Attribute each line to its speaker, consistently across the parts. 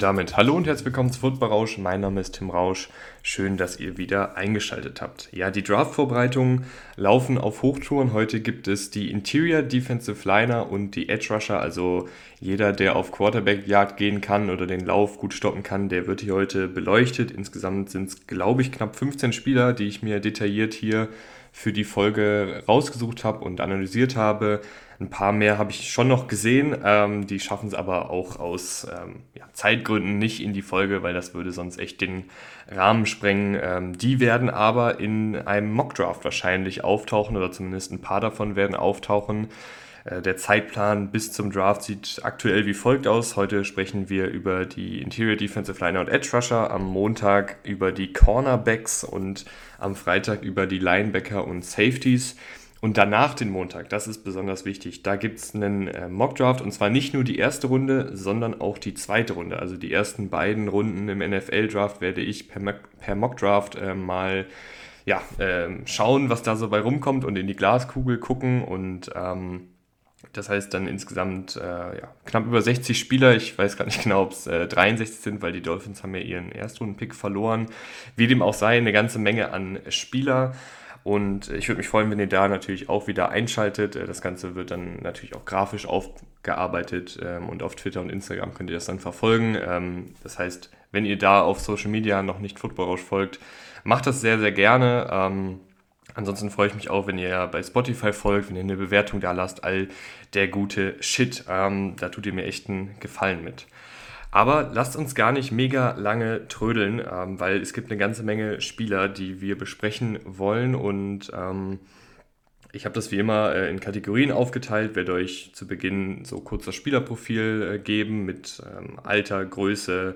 Speaker 1: Damit hallo und herzlich willkommen zu Football Rausch. Mein Name ist Tim Rausch. Schön, dass ihr wieder eingeschaltet habt. Ja, die Draft-Vorbereitungen laufen auf Hochtouren. Heute gibt es die Interior Defensive Liner und die Edge Rusher. Also jeder, der auf Quarterback-Jagd gehen kann oder den Lauf gut stoppen kann, der wird hier heute beleuchtet. Insgesamt sind es, glaube ich, knapp 15 Spieler, die ich mir detailliert hier für die Folge rausgesucht habe und analysiert habe. Ein paar mehr habe ich schon noch gesehen, ähm, die schaffen es aber auch aus ähm, ja, Zeitgründen nicht in die Folge, weil das würde sonst echt den Rahmen sprengen. Ähm, die werden aber in einem Mockdraft wahrscheinlich auftauchen oder zumindest ein paar davon werden auftauchen. Äh, der Zeitplan bis zum Draft sieht aktuell wie folgt aus. Heute sprechen wir über die Interior Defensive Liner und Edge Rusher, am Montag über die Cornerbacks und am Freitag über die Linebacker und Safeties. Und danach den Montag, das ist besonders wichtig, da gibt es einen äh, Mockdraft und zwar nicht nur die erste Runde, sondern auch die zweite Runde. Also die ersten beiden Runden im NFL-Draft werde ich per, per Mockdraft äh, mal ja, äh, schauen, was da so bei rumkommt und in die Glaskugel gucken. Und ähm, das heißt dann insgesamt äh, ja, knapp über 60 Spieler. Ich weiß gar nicht genau, ob es 63 sind, weil die Dolphins haben ja ihren Erstrunden-Pick verloren. Wie dem auch sei, eine ganze Menge an Spieler. Und ich würde mich freuen, wenn ihr da natürlich auch wieder einschaltet. Äh, das Ganze wird dann natürlich auch grafisch aufgearbeitet ähm, und auf Twitter und Instagram könnt ihr das dann verfolgen. Ähm, das heißt, wenn ihr da auf Social Media noch nicht Football Rausch folgt, macht das sehr, sehr gerne. Ähm, ansonsten freue ich mich auch, wenn ihr bei Spotify folgt, wenn ihr eine Bewertung da lasst, all der gute Shit. da tut ihr mir echt einen Gefallen mit. Aber lasst uns gar nicht mega lange trödeln, ähm, weil es gibt eine ganze Menge Spieler, die wir besprechen wollen. Und ähm, ich habe das wie immer äh, in Kategorien aufgeteilt, werde euch zu Beginn so kurz das Spielerprofil äh, geben mit ähm, Alter, Größe,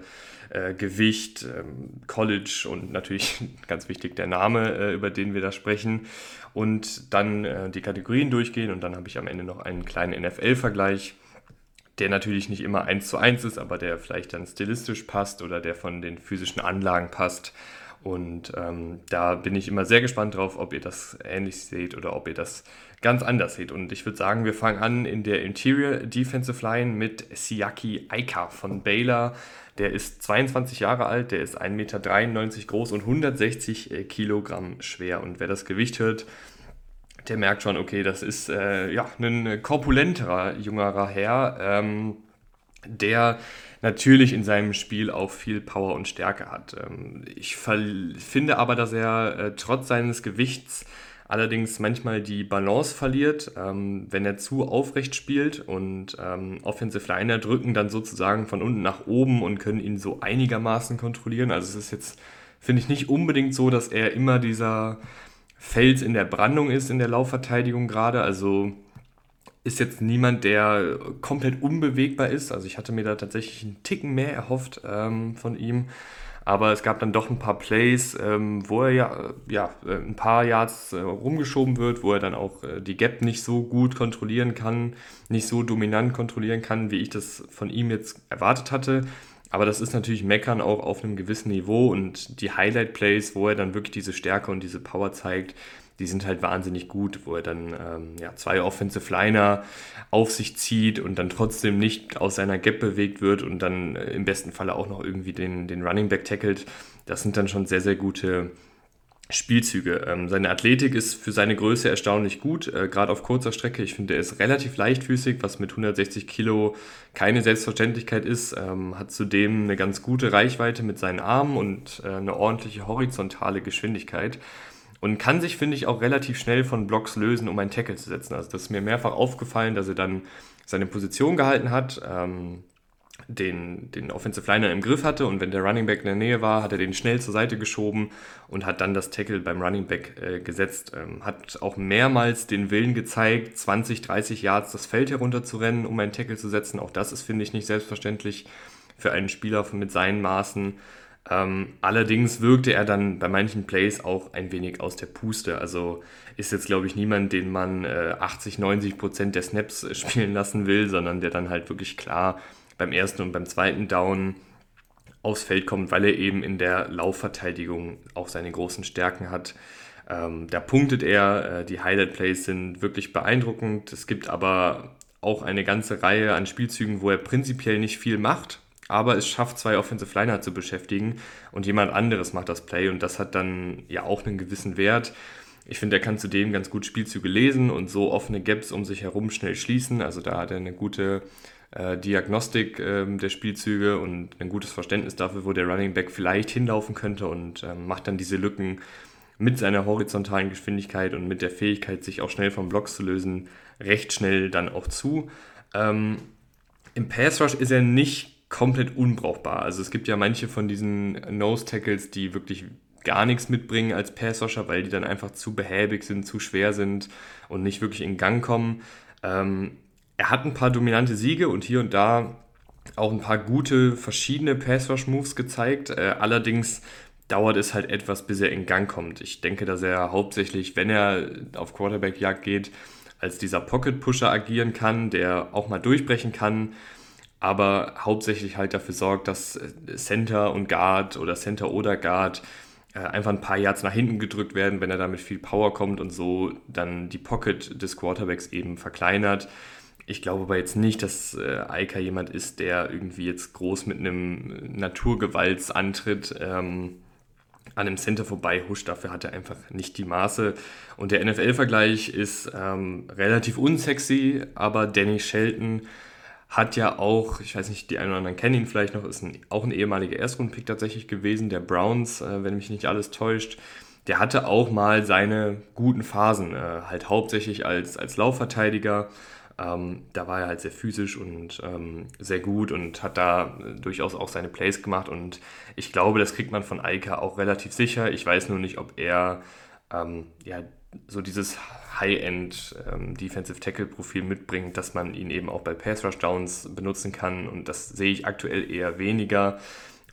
Speaker 1: äh, Gewicht, ähm, College und natürlich ganz wichtig der Name, äh, über den wir da sprechen. Und dann äh, die Kategorien durchgehen und dann habe ich am Ende noch einen kleinen NFL-Vergleich der natürlich nicht immer eins zu eins ist, aber der vielleicht dann stilistisch passt oder der von den physischen Anlagen passt. Und ähm, da bin ich immer sehr gespannt drauf, ob ihr das ähnlich seht oder ob ihr das ganz anders seht. Und ich würde sagen, wir fangen an in der Interior Defensive Line mit Siaki Aika von Baylor. Der ist 22 Jahre alt, der ist 1,93 Meter groß und 160 äh, Kilogramm schwer. Und wer das Gewicht hört, der merkt schon, okay, das ist äh, ja, ein korpulenterer, jüngerer Herr, ähm, der natürlich in seinem Spiel auch viel Power und Stärke hat. Ähm, ich finde aber, dass er äh, trotz seines Gewichts allerdings manchmal die Balance verliert, ähm, wenn er zu aufrecht spielt und ähm, Offensive Liner drücken dann sozusagen von unten nach oben und können ihn so einigermaßen kontrollieren. Also es ist jetzt, finde ich, nicht unbedingt so, dass er immer dieser Fels in der Brandung ist in der Laufverteidigung gerade. Also ist jetzt niemand, der komplett unbewegbar ist. Also ich hatte mir da tatsächlich einen Ticken mehr erhofft ähm, von ihm. Aber es gab dann doch ein paar Plays, ähm, wo er ja, ja ein paar Yards äh, rumgeschoben wird, wo er dann auch äh, die Gap nicht so gut kontrollieren kann, nicht so dominant kontrollieren kann, wie ich das von ihm jetzt erwartet hatte. Aber das ist natürlich Meckern auch auf einem gewissen Niveau und die Highlight-Plays, wo er dann wirklich diese Stärke und diese Power zeigt, die sind halt wahnsinnig gut, wo er dann ähm, ja, zwei Offensive Liner auf sich zieht und dann trotzdem nicht aus seiner Gap bewegt wird und dann äh, im besten Falle auch noch irgendwie den, den Running Back tackelt. Das sind dann schon sehr, sehr gute Spielzüge. Ähm, seine Athletik ist für seine Größe erstaunlich gut, äh, gerade auf kurzer Strecke. Ich finde, er ist relativ leichtfüßig, was mit 160 Kilo keine Selbstverständlichkeit ist. Ähm, hat zudem eine ganz gute Reichweite mit seinen Armen und äh, eine ordentliche horizontale Geschwindigkeit. Und kann sich, finde ich, auch relativ schnell von Blocks lösen, um einen Tackle zu setzen. Also das ist mir mehrfach aufgefallen, dass er dann seine Position gehalten hat. Ähm, den, den Offensive Liner im Griff hatte und wenn der Running Back in der Nähe war, hat er den schnell zur Seite geschoben und hat dann das Tackle beim Running Back äh, gesetzt. Ähm, hat auch mehrmals den Willen gezeigt, 20, 30 Yards das Feld herunter zu rennen, um einen Tackle zu setzen. Auch das ist, finde ich, nicht selbstverständlich für einen Spieler mit seinen Maßen. Ähm, allerdings wirkte er dann bei manchen Plays auch ein wenig aus der Puste. Also ist jetzt, glaube ich, niemand, den man äh, 80, 90 Prozent der Snaps spielen lassen will, sondern der dann halt wirklich klar beim ersten und beim zweiten Down aufs Feld kommt, weil er eben in der Laufverteidigung auch seine großen Stärken hat. Ähm, da punktet er, äh, die Highlight Plays sind wirklich beeindruckend. Es gibt aber auch eine ganze Reihe an Spielzügen, wo er prinzipiell nicht viel macht, aber es schafft zwei Offensive Liner zu beschäftigen und jemand anderes macht das Play und das hat dann ja auch einen gewissen Wert. Ich finde, er kann zudem ganz gut Spielzüge lesen und so offene Gaps um sich herum schnell schließen. Also da hat er eine gute äh, Diagnostik äh, der Spielzüge und ein gutes Verständnis dafür, wo der Running Back vielleicht hinlaufen könnte und äh, macht dann diese Lücken mit seiner horizontalen Geschwindigkeit und mit der Fähigkeit, sich auch schnell vom Block zu lösen, recht schnell dann auch zu. Ähm, Im Pass Rush ist er nicht komplett unbrauchbar. Also es gibt ja manche von diesen Nose Tackles, die wirklich gar nichts mitbringen als Pass Rusher, weil die dann einfach zu behäbig sind, zu schwer sind und nicht wirklich in Gang kommen. Ähm, er hat ein paar dominante Siege und hier und da auch ein paar gute verschiedene Pass Rush Moves gezeigt. Äh, allerdings dauert es halt etwas, bis er in Gang kommt. Ich denke, dass er hauptsächlich, wenn er auf Quarterback-Jagd geht, als dieser Pocket-Pusher agieren kann, der auch mal durchbrechen kann, aber hauptsächlich halt dafür sorgt, dass äh, Center und Guard oder Center oder Guard äh, einfach ein paar Yards nach hinten gedrückt werden, wenn er damit viel Power kommt und so dann die Pocket des Quarterbacks eben verkleinert. Ich glaube aber jetzt nicht, dass äh, Eika jemand ist, der irgendwie jetzt groß mit einem Naturgewaltsantritt ähm, an einem Center vorbei huscht. Dafür hat er einfach nicht die Maße. Und der NFL-Vergleich ist ähm, relativ unsexy, aber Danny Shelton hat ja auch, ich weiß nicht, die einen oder anderen kennen ihn vielleicht noch, ist ein, auch ein ehemaliger Erstrundpick tatsächlich gewesen, der Browns, äh, wenn mich nicht alles täuscht. Der hatte auch mal seine guten Phasen, äh, halt hauptsächlich als, als Laufverteidiger. Ähm, da war er halt sehr physisch und ähm, sehr gut und hat da äh, durchaus auch seine Plays gemacht. Und ich glaube, das kriegt man von Eika auch relativ sicher. Ich weiß nur nicht, ob er ähm, ja, so dieses High-End ähm, Defensive Tackle Profil mitbringt, dass man ihn eben auch bei Pass Rush Downs benutzen kann. Und das sehe ich aktuell eher weniger.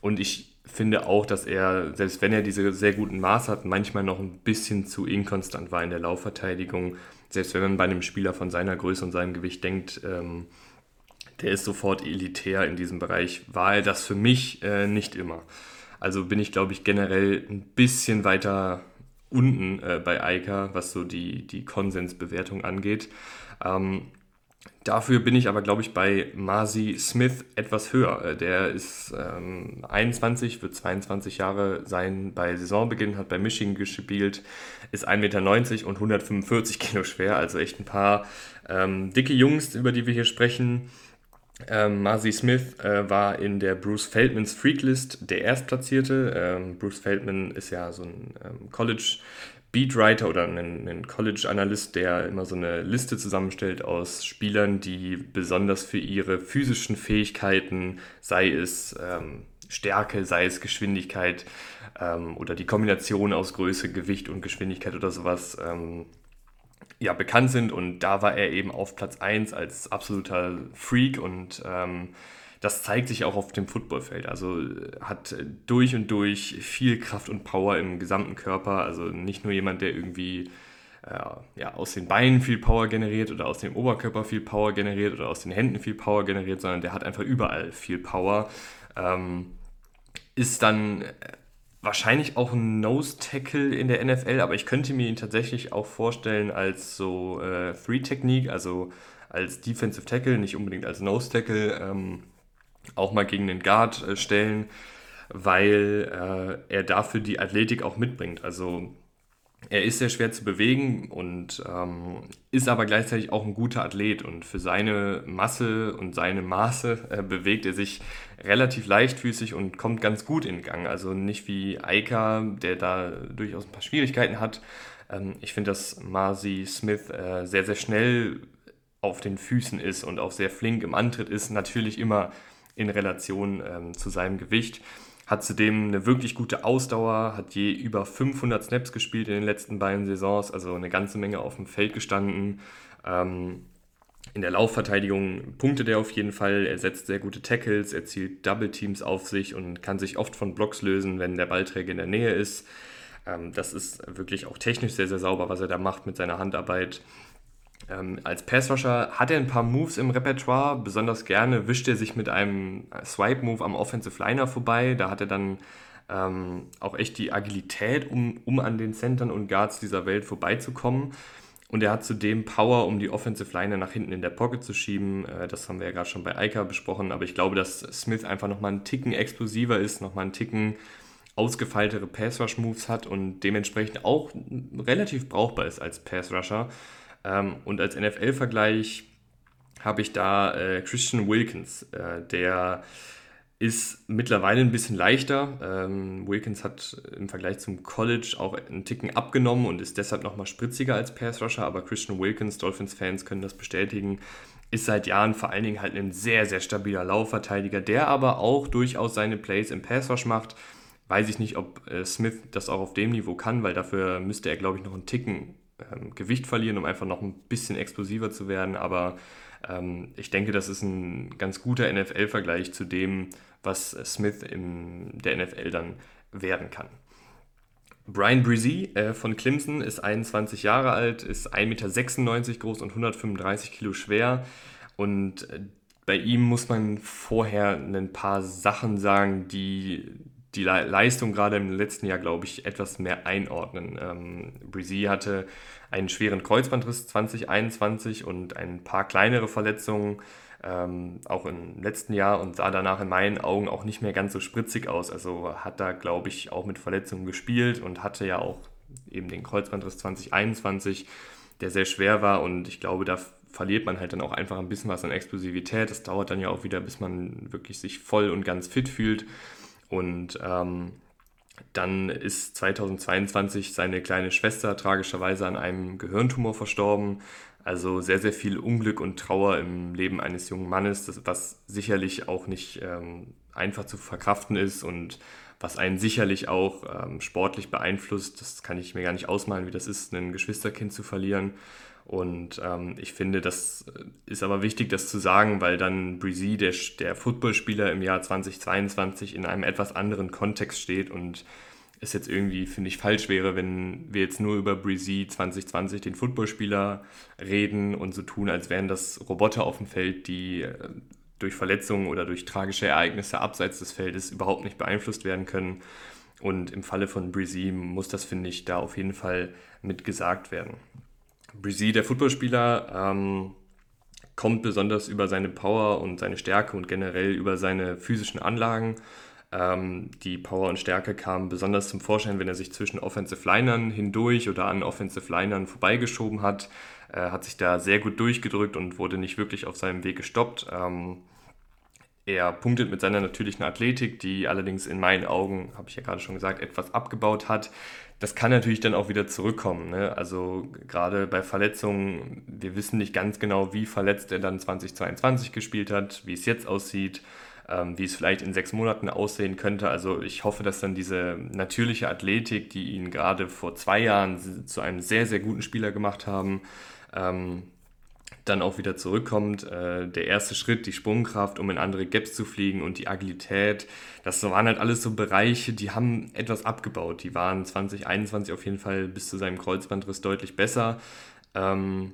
Speaker 1: Und ich finde auch, dass er, selbst wenn er diese sehr guten Maß hat, manchmal noch ein bisschen zu inkonstant war in der Laufverteidigung selbst wenn man bei einem Spieler von seiner Größe und seinem Gewicht denkt, ähm, der ist sofort elitär in diesem Bereich, war er das für mich äh, nicht immer. Also bin ich, glaube ich, generell ein bisschen weiter unten äh, bei Eika, was so die, die Konsensbewertung angeht. Ähm, Dafür bin ich aber, glaube ich, bei Marzi Smith etwas höher. Äh, der ist ähm, 21, wird 22 Jahre sein bei Saisonbeginn, hat bei Michigan gespielt, ist 1,90 Meter und 145 Kilo schwer, also echt ein paar ähm, dicke Jungs, über die wir hier sprechen. Ähm, Marzi Smith äh, war in der Bruce Feldmans Freaklist der Erstplatzierte. Ähm, Bruce Feldman ist ja so ein ähm, College Beatwriter oder ein, ein College-Analyst, der immer so eine Liste zusammenstellt aus Spielern, die besonders für ihre physischen Fähigkeiten, sei es ähm, Stärke, sei es Geschwindigkeit ähm, oder die Kombination aus Größe, Gewicht und Geschwindigkeit oder sowas, ähm, ja, bekannt sind. Und da war er eben auf Platz 1 als absoluter Freak und ähm, das zeigt sich auch auf dem Footballfeld. Also äh, hat durch und durch viel Kraft und Power im gesamten Körper. Also nicht nur jemand, der irgendwie äh, ja, aus den Beinen viel Power generiert oder aus dem Oberkörper viel Power generiert oder aus den Händen viel Power generiert, sondern der hat einfach überall viel Power. Ähm, ist dann äh, wahrscheinlich auch ein Nose-Tackle in der NFL, aber ich könnte mir ihn tatsächlich auch vorstellen als so äh, Three-Technique, also als Defensive Tackle, nicht unbedingt als Nose-Tackle. Ähm, auch mal gegen den Guard äh, stellen, weil äh, er dafür die Athletik auch mitbringt. Also er ist sehr schwer zu bewegen und ähm, ist aber gleichzeitig auch ein guter Athlet und für seine Masse und seine Maße äh, bewegt er sich relativ leichtfüßig und kommt ganz gut in Gang. Also nicht wie Eika, der da durchaus ein paar Schwierigkeiten hat. Ähm, ich finde, dass Marcy Smith äh, sehr, sehr schnell auf den Füßen ist und auch sehr flink im Antritt ist. Natürlich immer in Relation ähm, zu seinem Gewicht. Hat zudem eine wirklich gute Ausdauer, hat je über 500 Snaps gespielt in den letzten beiden Saisons, also eine ganze Menge auf dem Feld gestanden. Ähm, in der Laufverteidigung punktet er auf jeden Fall. Er setzt sehr gute Tackles, er zielt Double Teams auf sich und kann sich oft von Blocks lösen, wenn der Ballträger in der Nähe ist. Ähm, das ist wirklich auch technisch sehr, sehr sauber, was er da macht mit seiner Handarbeit. Ähm, als Passrusher hat er ein paar Moves im Repertoire. Besonders gerne wischt er sich mit einem Swipe-Move am Offensive Liner vorbei. Da hat er dann ähm, auch echt die Agilität, um, um an den Centern und Guards dieser Welt vorbeizukommen. Und er hat zudem Power, um die Offensive Liner nach hinten in der Pocket zu schieben. Äh, das haben wir ja gerade schon bei Eika besprochen. Aber ich glaube, dass Smith einfach nochmal einen Ticken explosiver ist, nochmal einen Ticken ausgefeiltere Pass-Rush-Moves hat und dementsprechend auch relativ brauchbar ist als Pass-Rusher. Ähm, und als NFL-Vergleich habe ich da äh, Christian Wilkins, äh, der ist mittlerweile ein bisschen leichter. Ähm, Wilkins hat im Vergleich zum College auch einen Ticken abgenommen und ist deshalb nochmal spritziger als Pass Rusher, aber Christian Wilkins, Dolphins-Fans können das bestätigen, ist seit Jahren vor allen Dingen halt ein sehr, sehr stabiler Laufverteidiger, der aber auch durchaus seine Plays im Pass Rush macht. Weiß ich nicht, ob äh, Smith das auch auf dem Niveau kann, weil dafür müsste er, glaube ich, noch einen Ticken ähm, Gewicht verlieren, um einfach noch ein bisschen explosiver zu werden. Aber ähm, ich denke, das ist ein ganz guter NFL-Vergleich zu dem, was Smith in der NFL dann werden kann. Brian Brzee äh, von Clemson ist 21 Jahre alt, ist 1,96 Meter groß und 135 Kilo schwer. Und äh, bei ihm muss man vorher ein paar Sachen sagen, die die Le Leistung gerade im letzten Jahr, glaube ich, etwas mehr einordnen. Ähm, Brzee hatte einen schweren Kreuzbandriss 2021 und ein paar kleinere Verletzungen ähm, auch im letzten Jahr und sah danach in meinen Augen auch nicht mehr ganz so spritzig aus. Also hat da, glaube ich, auch mit Verletzungen gespielt und hatte ja auch eben den Kreuzbandriss 2021, der sehr schwer war und ich glaube, da verliert man halt dann auch einfach ein bisschen was an Explosivität. Das dauert dann ja auch wieder, bis man wirklich sich voll und ganz fit fühlt. Und ähm, dann ist 2022 seine kleine Schwester tragischerweise an einem Gehirntumor verstorben. Also sehr, sehr viel Unglück und Trauer im Leben eines jungen Mannes, das, was sicherlich auch nicht ähm, einfach zu verkraften ist und was einen sicherlich auch ähm, sportlich beeinflusst. Das kann ich mir gar nicht ausmalen, wie das ist, ein Geschwisterkind zu verlieren. Und ähm, ich finde, das ist aber wichtig, das zu sagen, weil dann Breezy, der, der Footballspieler im Jahr 2022, in einem etwas anderen Kontext steht und es jetzt irgendwie, finde ich, falsch wäre, wenn wir jetzt nur über Breezy 2020, den Footballspieler, reden und so tun, als wären das Roboter auf dem Feld, die äh, durch Verletzungen oder durch tragische Ereignisse abseits des Feldes überhaupt nicht beeinflusst werden können. Und im Falle von Breezy muss das, finde ich, da auf jeden Fall mit gesagt werden. Breezy, der Footballspieler, ähm, kommt besonders über seine Power und seine Stärke und generell über seine physischen Anlagen ähm, die Power und Stärke kamen besonders zum Vorschein, wenn er sich zwischen Offensive Linern hindurch oder an Offensive Linern vorbeigeschoben hat. Er hat sich da sehr gut durchgedrückt und wurde nicht wirklich auf seinem Weg gestoppt. Ähm, er punktet mit seiner natürlichen Athletik, die allerdings in meinen Augen, habe ich ja gerade schon gesagt, etwas abgebaut hat. Das kann natürlich dann auch wieder zurückkommen. Ne? Also gerade bei Verletzungen, wir wissen nicht ganz genau, wie verletzt er dann 2022 gespielt hat, wie es jetzt aussieht ähm, wie es vielleicht in sechs Monaten aussehen könnte. Also ich hoffe, dass dann diese natürliche Athletik, die ihn gerade vor zwei Jahren zu einem sehr, sehr guten Spieler gemacht haben, ähm, dann auch wieder zurückkommt. Äh, der erste Schritt, die Sprungkraft, um in andere Gaps zu fliegen und die Agilität, das waren halt alles so Bereiche, die haben etwas abgebaut. Die waren 2021 auf jeden Fall bis zu seinem Kreuzbandriss deutlich besser. Ähm,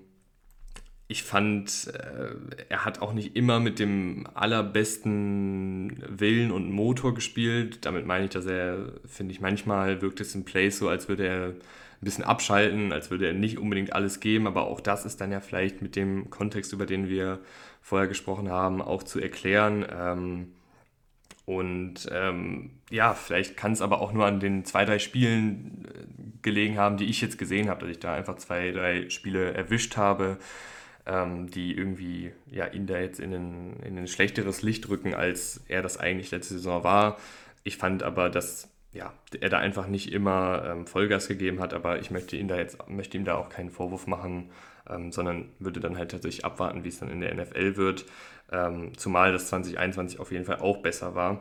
Speaker 1: ich fand, äh, er hat auch nicht immer mit dem allerbesten Willen und Motor gespielt. Damit meine ich, dass er, finde ich, manchmal wirkt es im Play so, als würde er ein bisschen abschalten, als würde er nicht unbedingt alles geben. Aber auch das ist dann ja vielleicht mit dem Kontext, über den wir vorher gesprochen haben, auch zu erklären. Ähm, und ähm, ja, vielleicht kann es aber auch nur an den zwei, drei Spielen äh, gelegen haben, die ich jetzt gesehen habe, dass ich da einfach zwei, drei Spiele erwischt habe ähm, die irgendwie ja, ihn da jetzt in ein, in ein schlechteres Licht rücken, als er das eigentlich letzte Saison war. Ich fand aber, dass ja, er da einfach nicht immer ähm, Vollgas gegeben hat, aber ich möchte ihn da jetzt möchte ihm da auch keinen Vorwurf machen, ähm, sondern würde dann halt tatsächlich abwarten, wie es dann in der NFL wird. Ähm, zumal das 2021 auf jeden Fall auch besser war.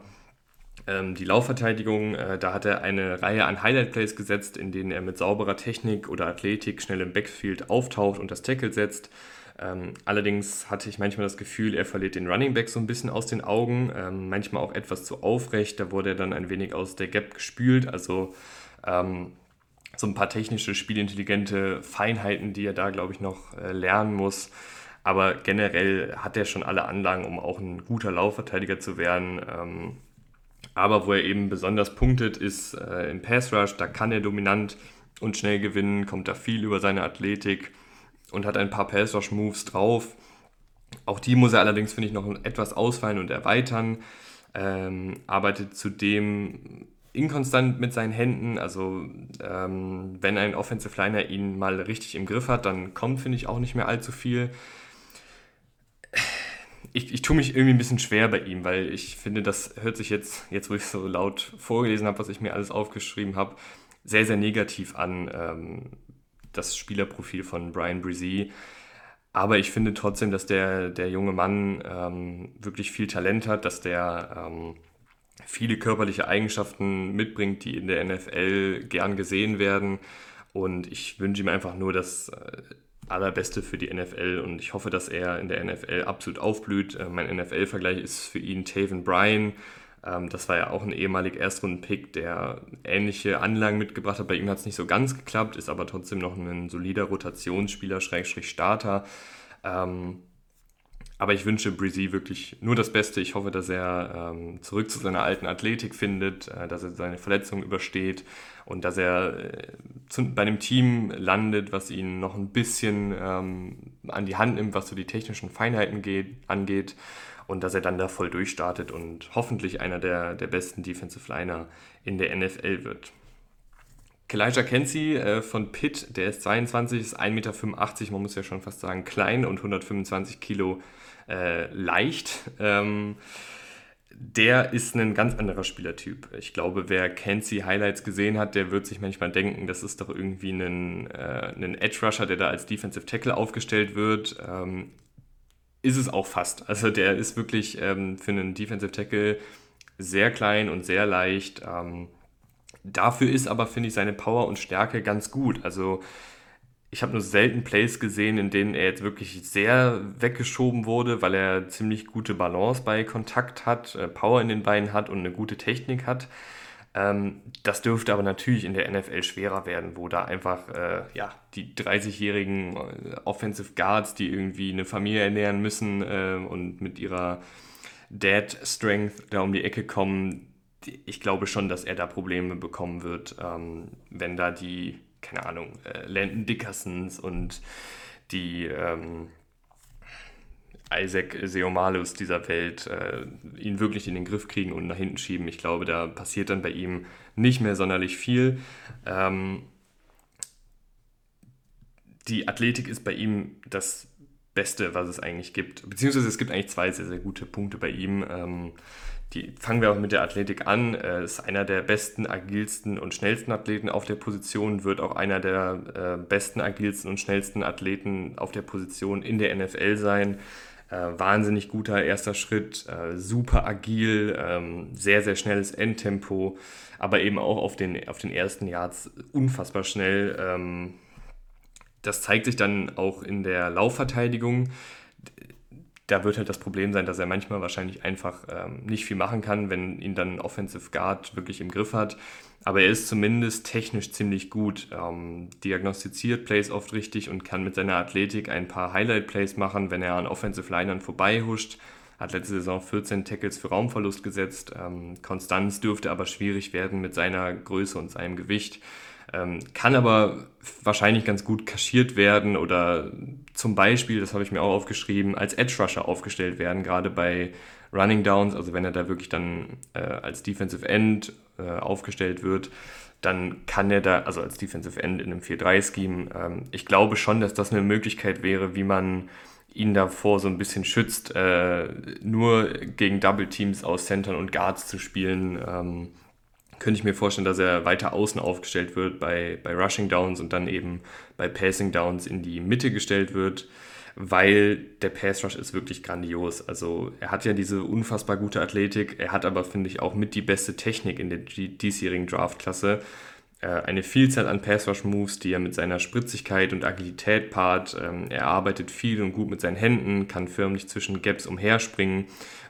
Speaker 1: Ähm, die Laufverteidigung, äh, da hat er eine Reihe an Highlight-Plays gesetzt, in denen er mit sauberer Technik oder Athletik schnell im Backfield auftaucht und das Tackle setzt. Ähm, allerdings hatte ich manchmal das Gefühl, er verliert den Running Back so ein bisschen aus den Augen, ähm, manchmal auch etwas zu aufrecht. Da wurde er dann ein wenig aus der Gap gespült. Also ähm, so ein paar technische, spielintelligente Feinheiten, die er da, glaube ich, noch äh, lernen muss. Aber generell hat er schon alle Anlagen, um auch ein guter Laufverteidiger zu werden. Ähm, aber wo er eben besonders punktet, ist äh, im Pass Rush. Da kann er dominant und schnell gewinnen, kommt da viel über seine Athletik und hat ein paar Pass-Rush-Moves drauf. Auch die muss er allerdings, finde ich, noch etwas ausfallen und erweitern. Ähm, arbeitet zudem inkonstant mit seinen Händen. Also ähm, wenn ein Offensive Liner ihn mal richtig im Griff hat, dann kommt, finde ich, auch nicht mehr allzu viel. Ich, ich tue mich irgendwie ein bisschen schwer bei ihm, weil ich finde, das hört sich jetzt, jetzt wo ich so laut vorgelesen habe, was ich mir alles aufgeschrieben habe, sehr, sehr negativ an, ähm, das Spielerprofil von Brian Brzee. Aber ich finde trotzdem, dass der, der junge Mann ähm, wirklich viel Talent hat, dass der ähm, viele körperliche Eigenschaften mitbringt, die in der NFL gern gesehen werden. Und ich wünsche ihm einfach nur das äh, Allerbeste für die NFL und ich hoffe, dass er in der NFL absolut aufblüht. Äh, mein NFL-Vergleich ist für ihn Taven Bryan. Ähm, das war ja auch ein ehemaliger Erstrunden-Pick, der ähnliche Anlagen mitgebracht hat. Bei ihm hat es nicht so ganz geklappt, ist aber trotzdem noch ein solider Rotationsspieler, Schrägstrich Starter. Ähm, aber ich wünsche Breezy wirklich nur das Beste. Ich hoffe, dass er ähm, zurück zu seiner alten Athletik findet, äh, dass er seine Verletzung übersteht und dass er äh, bei einem Team landet, was ihn noch ein bisschen an die Hand nimmt, was so die technischen Feinheiten geht, angeht und dass er dann da voll durchstartet und hoffentlich einer der, der besten Defensive Liner in der NFL wird. Kalijah Kenzie äh, von Pitt, der ist 22, ist 1,85 Meter, man muss ja schon fast sagen klein und 125 Kilo äh, leicht. Ähm, der ist ein ganz anderer Spielertyp. Ich glaube, wer Kenzie Highlights gesehen hat, der wird sich manchmal denken, das ist doch irgendwie ein, äh, ein Edge Rusher, der da als Defensive Tackle aufgestellt wird. Ähm, ist es auch fast. Also der ist wirklich ähm, für einen Defensive Tackle sehr klein und sehr leicht. Ähm, dafür ist aber, finde ich, seine Power und Stärke ganz gut. Also ich habe nur selten Plays gesehen, in denen er jetzt wirklich sehr weggeschoben wurde, weil er ziemlich gute Balance bei Kontakt hat, äh, Power in den Beinen hat und eine gute Technik hat. Ähm, das dürfte aber natürlich in der NFL schwerer werden, wo da einfach äh, ja, die 30-jährigen äh, Offensive Guards, die irgendwie eine Familie ernähren müssen äh, und mit ihrer Dad Strength da um die Ecke kommen, ich glaube schon, dass er da Probleme bekommen wird, ähm, wenn da die keine Ahnung, äh, Landon Dickersons und die ähm, Isaac Seomalus dieser Welt äh, ihn wirklich in den Griff kriegen und nach hinten schieben. Ich glaube, da passiert dann bei ihm nicht mehr sonderlich viel. Ähm, die Athletik ist bei ihm das Beste, was es eigentlich gibt. Beziehungsweise es gibt eigentlich zwei sehr, sehr gute Punkte bei ihm. Ähm, die, fangen wir auch mit der Athletik an. Er ist einer der besten, agilsten und schnellsten Athleten auf der Position, wird auch einer der äh, besten, agilsten und schnellsten Athleten auf der Position in der NFL sein. Äh, wahnsinnig guter erster Schritt, äh, super agil, ähm, sehr, sehr schnelles Endtempo, aber eben auch auf den, auf den ersten Yards unfassbar schnell. Ähm, das zeigt sich dann auch in der Laufverteidigung da wird halt das Problem sein, dass er manchmal wahrscheinlich einfach ähm, nicht viel machen kann, wenn ihn dann Offensive Guard wirklich im Griff hat. Aber er ist zumindest technisch ziemlich gut, ähm, diagnostiziert Plays oft richtig und kann mit seiner Athletik ein paar Highlight-Plays machen, wenn er an Offensive Linern vorbeihuscht. Hat letzte Saison 14 Tackles für Raumverlust gesetzt. Ähm, Konstanz dürfte aber schwierig werden mit seiner Größe und seinem Gewicht. Ähm, kann aber wahrscheinlich ganz gut kaschiert werden oder zum Beispiel, das habe ich mir auch aufgeschrieben, als Edge Rusher aufgestellt werden, gerade bei Running Downs, also wenn er da wirklich dann äh, als Defensive End äh, aufgestellt wird, dann kann er da, also als Defensive End in einem 4-3-Scheme, ähm, ich glaube schon, dass das eine Möglichkeit wäre, wie man ihn davor so ein bisschen schützt, äh, nur gegen Double Teams aus Centern und Guards zu spielen. Ähm, könnte ich mir vorstellen, dass er weiter außen aufgestellt wird bei, bei Rushing Downs und dann eben bei Passing Downs in die Mitte gestellt wird, weil der Pass Rush ist wirklich grandios. Also er hat ja diese unfassbar gute Athletik, er hat aber, finde ich, auch mit die beste Technik in der diesjährigen Draftklasse. Äh, eine Vielzahl an Pass Rush Moves, die er mit seiner Spritzigkeit und Agilität paart. Ähm, er arbeitet viel und gut mit seinen Händen, kann förmlich zwischen Gaps umherspringen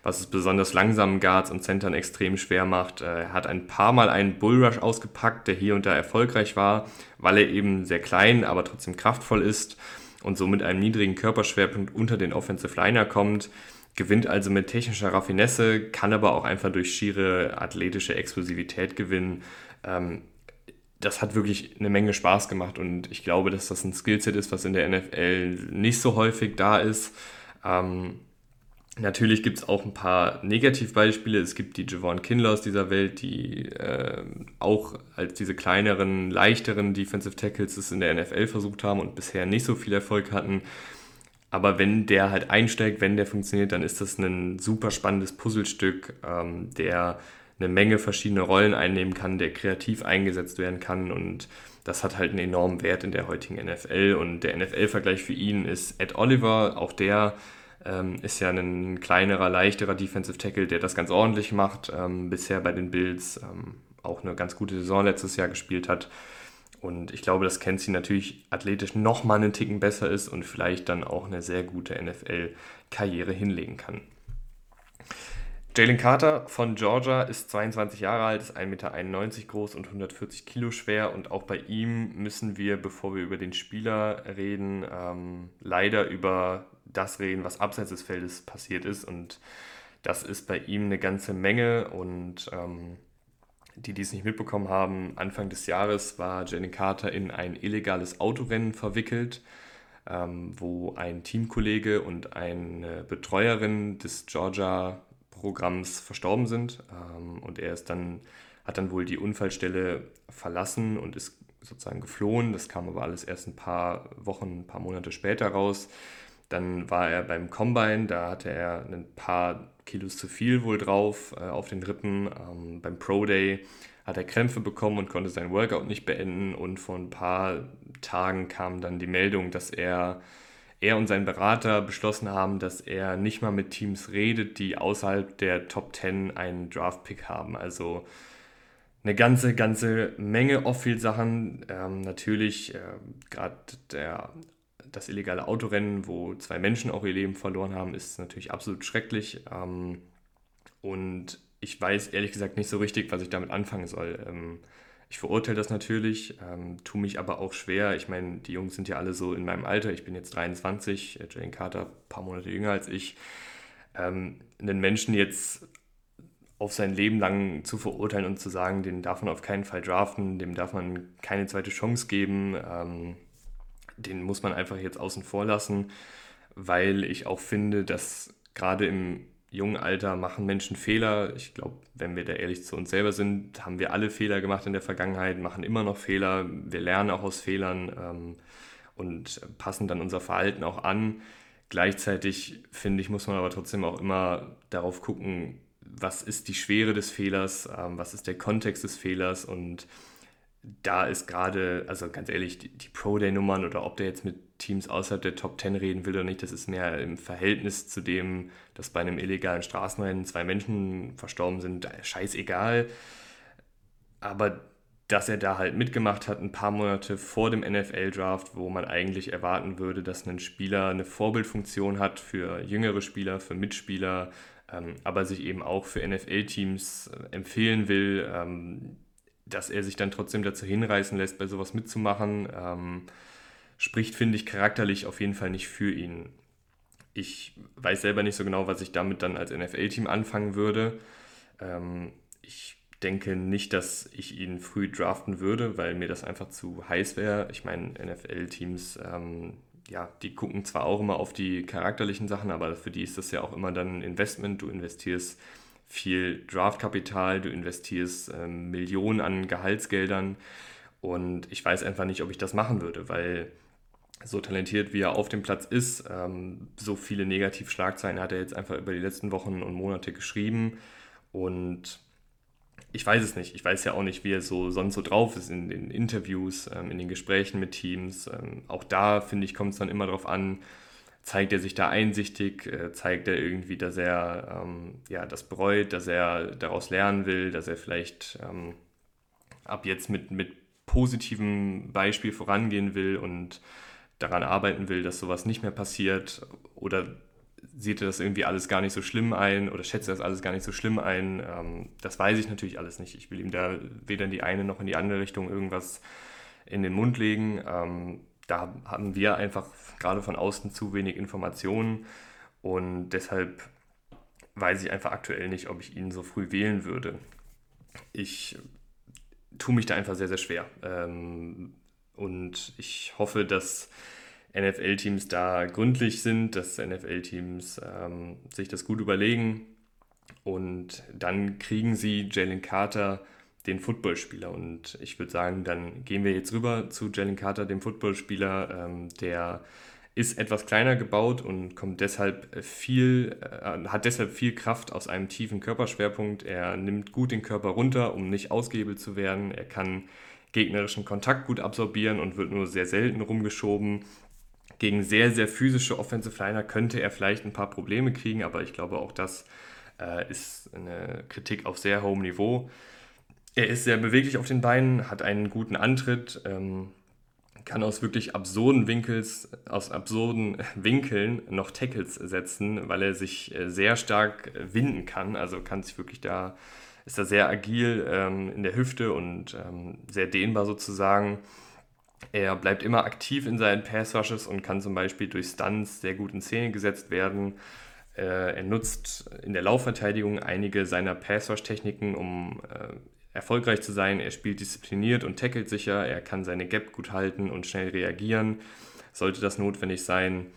Speaker 1: was es besonders langsamen Guards und Centern extrem schwer macht. Äh, er hat ein paar Mal einen Bullrush ausgepackt, der hier und da erfolgreich war, weil er eben sehr klein, aber trotzdem kraftvoll ist und so mit einem niedrigen Körperschwerpunkt unter den Offensive Liner kommt. Gewinnt also mit technischer Raffinesse, kann aber auch einfach durch schiere athletische Explosivität gewinnen. Ähm, das hat wirklich eine Menge Spaß gemacht und ich glaube, dass das ein Skillset ist, was in der NFL nicht so häufig da ist. Ähm, natürlich gibt es auch ein paar Negativbeispiele. Es gibt die Javon Kinlaws dieser Welt, die äh, auch als diese kleineren, leichteren Defensive Tackles es in der NFL versucht haben und bisher nicht so viel Erfolg hatten. Aber wenn der halt einsteigt, wenn der funktioniert, dann ist das ein super spannendes Puzzlestück, ähm, der eine Menge verschiedene Rollen einnehmen kann, der kreativ eingesetzt werden kann und das hat halt einen enormen Wert in der heutigen NFL und der NFL-Vergleich für ihn ist Ed Oliver, auch der ähm, ist ja ein kleinerer, leichterer Defensive Tackle, der das ganz ordentlich macht, ähm, bisher bei den Bills ähm, auch eine ganz gute Saison letztes Jahr gespielt hat. Und ich glaube, dass Kenzie natürlich athletisch nochmal einen Ticken besser ist und vielleicht dann auch eine sehr gute NFL-Karriere hinlegen kann. Jalen Carter von Georgia ist 22 Jahre alt, ist 1,91 Meter groß und 140 Kilo schwer. Und auch bei ihm müssen wir, bevor wir über den Spieler reden, ähm, leider über das reden, was abseits des Feldes passiert ist. Und das ist bei ihm eine ganze Menge. Und ähm, die, die es nicht mitbekommen haben, Anfang des Jahres war Jalen Carter in ein illegales Autorennen verwickelt. Ähm, wo ein Teamkollege und eine Betreuerin des Georgia Programms verstorben sind. Ähm, und er ist dann, hat dann wohl die Unfallstelle verlassen und ist sozusagen geflohen. Das kam aber alles erst ein paar Wochen, ein paar Monate später raus. Dann war er beim Combine, da hatte er ein paar Kilos zu viel wohl drauf äh, auf den Rippen. Ähm, beim Pro Day hat er Krämpfe bekommen und konnte sein Workout nicht beenden. Und vor ein paar Tagen kam dann die Meldung, dass er er und sein Berater beschlossen haben, dass er nicht mal mit Teams redet, die außerhalb der Top 10 einen Draft-Pick haben. Also eine ganze, ganze Menge Off-Field-Sachen. Ähm, natürlich äh, gerade das illegale Autorennen, wo zwei Menschen auch ihr Leben verloren haben, ist natürlich absolut schrecklich. Ähm, und ich weiß ehrlich gesagt nicht so richtig, was ich damit anfangen soll. Ähm, ich verurteile das natürlich, ähm, tue mich aber auch schwer. Ich meine, die Jungs sind ja alle so in meinem Alter. Ich bin jetzt 23, äh, Jane Carter ein paar Monate jünger als ich. Ähm, einen Menschen jetzt auf sein Leben lang zu verurteilen und zu sagen, den darf man auf keinen Fall draften, dem darf man keine zweite Chance geben, ähm, den muss man einfach jetzt außen vor lassen, weil ich auch finde, dass gerade im jungen Alter machen Menschen Fehler. Ich glaube, wenn wir da ehrlich zu uns selber sind, haben wir alle Fehler gemacht in der Vergangenheit, machen immer noch Fehler. Wir lernen auch aus Fehlern ähm, und passen dann unser Verhalten auch an. Gleichzeitig finde ich, muss man aber trotzdem auch immer darauf gucken, was ist die Schwere des Fehlers, ähm, was ist der Kontext des Fehlers und da ist gerade, also ganz ehrlich, die, die Pro-Day-Nummern oder ob der jetzt mit Teams außerhalb der Top 10 reden will oder nicht, das ist mehr im Verhältnis zu dem, dass bei einem illegalen Straßenrennen zwei Menschen verstorben sind, scheißegal. Aber dass er da halt mitgemacht hat, ein paar Monate vor dem NFL-Draft, wo man eigentlich erwarten würde, dass ein Spieler eine Vorbildfunktion hat für jüngere Spieler, für Mitspieler, ähm, aber sich eben auch für NFL-Teams äh, empfehlen will, ähm, dass er sich dann trotzdem dazu hinreißen lässt, bei sowas mitzumachen, ähm, spricht, finde ich, charakterlich auf jeden Fall nicht für ihn. Ich weiß selber nicht so genau, was ich damit dann als NFL-Team anfangen würde. Ähm, ich denke nicht, dass ich ihn früh draften würde, weil mir das einfach zu heiß wäre. Ich meine, NFL-Teams, ähm, ja, die gucken zwar auch immer auf die charakterlichen Sachen, aber für die ist das ja auch immer dann ein Investment. Du investierst viel Draftkapital, du investierst ähm, Millionen an Gehaltsgeldern und ich weiß einfach nicht, ob ich das machen würde, weil so talentiert wie er auf dem Platz ist, ähm, so viele Negativschlagzeilen hat er jetzt einfach über die letzten Wochen und Monate geschrieben und ich weiß es nicht. Ich weiß ja auch nicht, wie er so sonst so drauf ist in den Interviews, ähm, in den Gesprächen mit Teams. Ähm, auch da, finde ich, kommt es dann immer darauf an, zeigt er sich da einsichtig, äh, zeigt er irgendwie, dass er ähm, ja, das bereut, dass er daraus lernen will, dass er vielleicht ähm, ab jetzt mit, mit positivem Beispiel vorangehen will und daran arbeiten will, dass sowas nicht mehr passiert oder sieht er das irgendwie alles gar nicht so schlimm ein oder schätzt er das alles gar nicht so schlimm ein. Ähm, das weiß ich natürlich alles nicht. Ich will ihm da weder in die eine noch in die andere Richtung irgendwas in den Mund legen. Ähm, da haben wir einfach gerade von außen zu wenig Informationen und deshalb weiß ich einfach aktuell nicht, ob ich ihn so früh wählen würde. Ich tue mich da einfach sehr, sehr schwer. Ähm, und ich hoffe, dass NFL-Teams da gründlich sind, dass NFL-Teams ähm, sich das gut überlegen und dann kriegen sie Jalen Carter, den Footballspieler. Und ich würde sagen, dann gehen wir jetzt rüber zu Jalen Carter, dem Footballspieler, ähm, der ist etwas kleiner gebaut und kommt deshalb viel, äh, hat deshalb viel Kraft aus einem tiefen Körperschwerpunkt. Er nimmt gut den Körper runter, um nicht ausgehebelt zu werden. Er kann gegnerischen Kontakt gut absorbieren und wird nur sehr selten rumgeschoben. Gegen sehr, sehr physische Offensive Liner könnte er vielleicht ein paar Probleme kriegen, aber ich glaube auch das äh, ist eine Kritik auf sehr hohem Niveau. Er ist sehr beweglich auf den Beinen, hat einen guten Antritt, ähm, kann aus wirklich absurden Winkels, aus absurden Winkeln noch Tackles setzen, weil er sich äh, sehr stark äh, winden kann. Also kann sich wirklich da, ist er sehr agil ähm, in der Hüfte und ähm, sehr dehnbar sozusagen. Er bleibt immer aktiv in seinen Pass-Rushes und kann zum Beispiel durch Stunts sehr gut in Szene gesetzt werden. Äh, er nutzt in der Laufverteidigung einige seiner Pass-Rush-Techniken, um äh, erfolgreich zu sein. Er spielt diszipliniert und tackelt sicher. Er kann seine Gap gut halten und schnell reagieren, sollte das notwendig sein.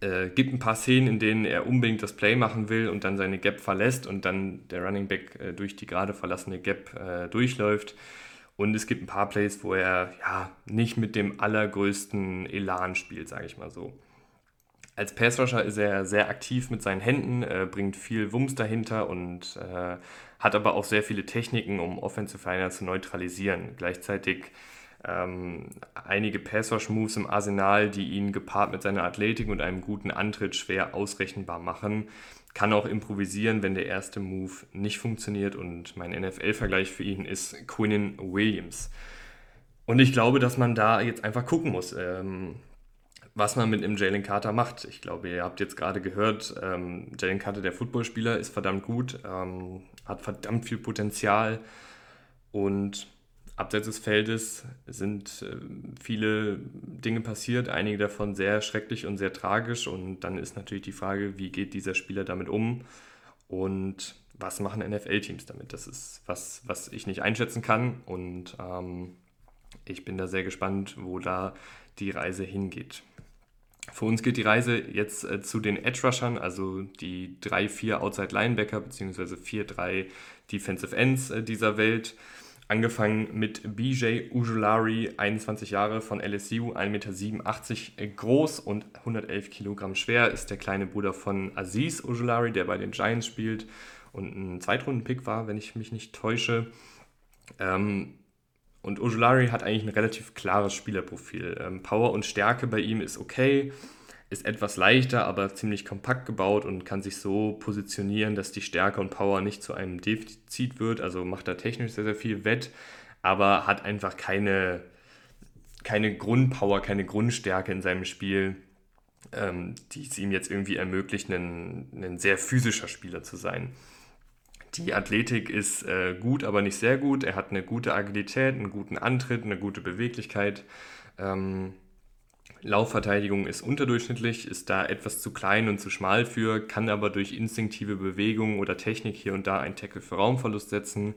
Speaker 1: Äh, gibt ein paar Szenen, in denen er unbedingt das Play machen will und dann seine Gap verlässt und dann der Running Back äh, durch die gerade verlassene Gap äh, durchläuft. Und es gibt ein paar Plays, wo er ja nicht mit dem allergrößten Elan spielt, sage ich mal so. Als Passrusher ist er sehr aktiv mit seinen Händen, äh, bringt viel Wumms dahinter und äh, hat aber auch sehr viele Techniken, um Offensive Liner zu neutralisieren. Gleichzeitig ähm, einige Passrush-Moves im Arsenal, die ihn gepaart mit seiner Athletik und einem guten Antritt schwer ausrechenbar machen. Kann auch improvisieren, wenn der erste Move nicht funktioniert und mein NFL-Vergleich für ihn ist Quinnen Williams. Und ich glaube, dass man da jetzt einfach gucken muss. Ähm, was man mit einem Jalen Carter macht. Ich glaube, ihr habt jetzt gerade gehört, ähm, Jalen Carter, der Footballspieler, ist verdammt gut, ähm, hat verdammt viel Potenzial und abseits des Feldes sind äh, viele Dinge passiert, einige davon sehr schrecklich und sehr tragisch und dann ist natürlich die Frage, wie geht dieser Spieler damit um und was machen NFL-Teams damit? Das ist was, was ich nicht einschätzen kann und ähm, ich bin da sehr gespannt, wo da die Reise hingeht. Für uns geht die Reise jetzt äh, zu den Edge Rushern, also die 3-4 Outside Linebacker bzw. 4-3 Defensive Ends äh, dieser Welt. Angefangen mit BJ Ujulari, 21 Jahre von LSU, 1,87 Meter äh, groß und 111 Kilogramm schwer, ist der kleine Bruder von Aziz Ujulari, der bei den Giants spielt und ein Zweitrunden-Pick war, wenn ich mich nicht täusche. Ähm, und Ojulari hat eigentlich ein relativ klares Spielerprofil. Ähm, Power und Stärke bei ihm ist okay, ist etwas leichter, aber ziemlich kompakt gebaut und kann sich so positionieren, dass die Stärke und Power nicht zu einem Defizit wird. Also macht er technisch sehr, sehr viel wett, aber hat einfach keine, keine Grundpower, keine Grundstärke in seinem Spiel, ähm, die es ihm jetzt irgendwie ermöglicht, ein, ein sehr physischer Spieler zu sein. Die Athletik ist äh, gut, aber nicht sehr gut. Er hat eine gute Agilität, einen guten Antritt, eine gute Beweglichkeit. Ähm, Laufverteidigung ist unterdurchschnittlich, ist da etwas zu klein und zu schmal für, kann aber durch instinktive Bewegung oder Technik hier und da einen Tackle für Raumverlust setzen.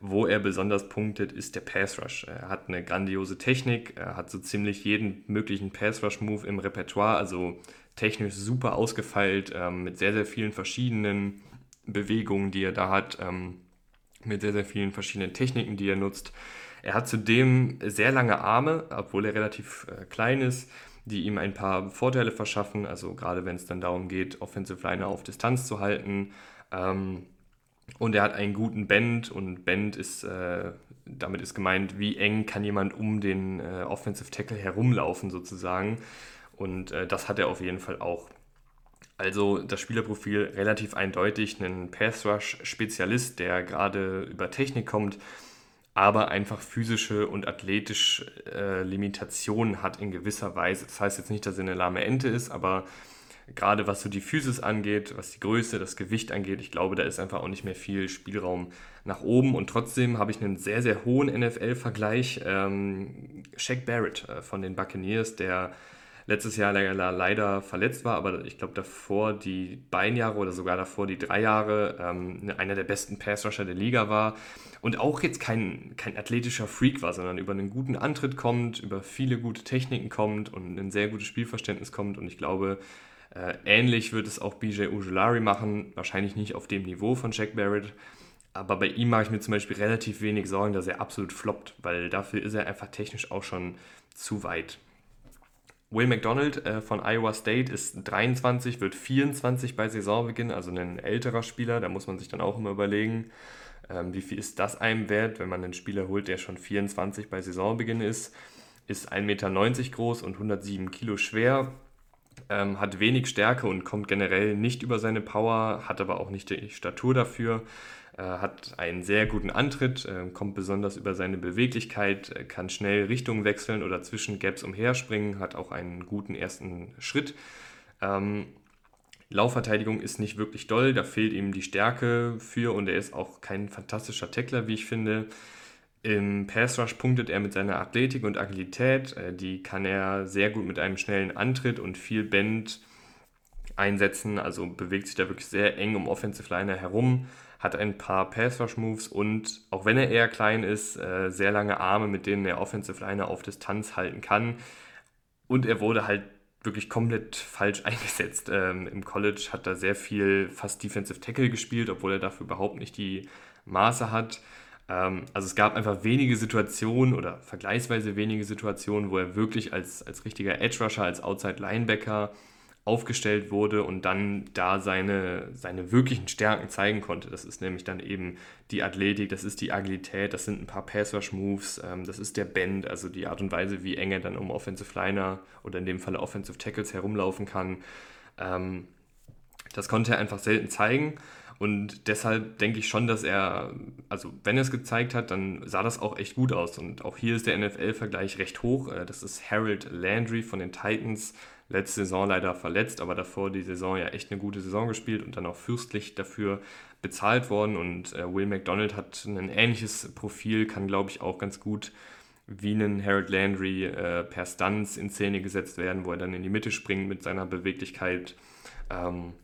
Speaker 1: Wo er besonders punktet, ist der Pass Rush. Er hat eine grandiose Technik, er hat so ziemlich jeden möglichen Pass Rush Move im Repertoire, also technisch super ausgefeilt, ähm, mit sehr, sehr vielen verschiedenen Bewegungen, die er da hat, ähm, mit sehr, sehr vielen verschiedenen Techniken, die er nutzt. Er hat zudem sehr lange Arme, obwohl er relativ äh, klein ist, die ihm ein paar Vorteile verschaffen. Also gerade wenn es dann darum geht, Offensive Liner auf Distanz zu halten. Ähm, und er hat einen guten Bend und Bend ist, äh, damit ist gemeint, wie eng kann jemand um den äh, Offensive Tackle herumlaufen sozusagen. Und äh, das hat er auf jeden Fall auch. Also das Spielerprofil relativ eindeutig, ein Pass-Rush-Spezialist, der gerade über Technik kommt, aber einfach physische und athletische äh, Limitationen hat in gewisser Weise. Das heißt jetzt nicht, dass er eine lahme Ente ist, aber gerade was so die Physis angeht, was die Größe, das Gewicht angeht, ich glaube, da ist einfach auch nicht mehr viel Spielraum nach oben. Und trotzdem habe ich einen sehr, sehr hohen NFL-Vergleich. Ähm, Shaq Barrett äh, von den Buccaneers, der letztes Jahr leider verletzt war, aber ich glaube davor die beiden Jahre oder sogar davor die drei Jahre ähm, einer der besten Pass-Rusher der Liga war und auch jetzt kein, kein athletischer Freak war, sondern über einen guten Antritt kommt, über viele gute Techniken kommt und ein sehr gutes Spielverständnis kommt und ich glaube, äh, ähnlich wird es auch BJ Ujulari machen, wahrscheinlich nicht auf dem Niveau von Jack Barrett, aber bei ihm mache ich mir zum Beispiel relativ wenig Sorgen, dass er absolut floppt, weil dafür ist er einfach technisch auch schon zu weit. Will McDonald äh, von Iowa State ist 23, wird 24 bei Saisonbeginn, also ein älterer Spieler. Da muss man sich dann auch immer überlegen, ähm, wie viel ist das einem wert, wenn man einen Spieler holt, der schon 24 bei Saisonbeginn ist. Ist 1,90 Meter groß und 107 Kilo schwer. Ähm, hat wenig Stärke und kommt generell nicht über seine Power, hat aber auch nicht die Statur dafür. Äh, hat einen sehr guten Antritt, äh, kommt besonders über seine Beweglichkeit, äh, kann schnell Richtungen wechseln oder zwischen Gaps umherspringen, hat auch einen guten ersten Schritt. Ähm, Laufverteidigung ist nicht wirklich doll, da fehlt ihm die Stärke für und er ist auch kein fantastischer Tackler, wie ich finde. Im Pass Rush punktet er mit seiner Athletik und Agilität, die kann er sehr gut mit einem schnellen Antritt und viel Bend einsetzen, also bewegt sich da wirklich sehr eng um Offensive Liner herum hat ein paar Pass-Rush-Moves und auch wenn er eher klein ist, äh, sehr lange Arme, mit denen er Offensive Liner auf Distanz halten kann. Und er wurde halt wirklich komplett falsch eingesetzt. Ähm, Im College hat er sehr viel fast Defensive Tackle gespielt, obwohl er dafür überhaupt nicht die Maße hat. Ähm, also es gab einfach wenige Situationen oder vergleichsweise wenige Situationen, wo er wirklich als, als richtiger Edge Rusher, als Outside Linebacker aufgestellt wurde und dann da seine, seine wirklichen Stärken zeigen konnte. Das ist nämlich dann eben die Athletik, das ist die Agilität, das sind ein paar Pass-Rush-Moves, ähm, das ist der Bend, also die Art und Weise, wie eng er dann um Offensive Liner oder in dem Falle Offensive Tackles herumlaufen kann. Ähm, das konnte er einfach selten zeigen. Und deshalb denke ich schon, dass er, also wenn er es gezeigt hat, dann sah das auch echt gut aus. Und auch hier ist der NFL-Vergleich recht hoch. Äh, das ist Harold Landry von den Titans letzte Saison leider verletzt, aber davor die Saison ja echt eine gute Saison gespielt und dann auch fürstlich dafür bezahlt worden. Und äh, Will McDonald hat ein ähnliches Profil, kann glaube ich auch ganz gut wie ein Harold Landry äh, per Stunts in Szene gesetzt werden, wo er dann in die Mitte springt mit seiner Beweglichkeit. Ähm,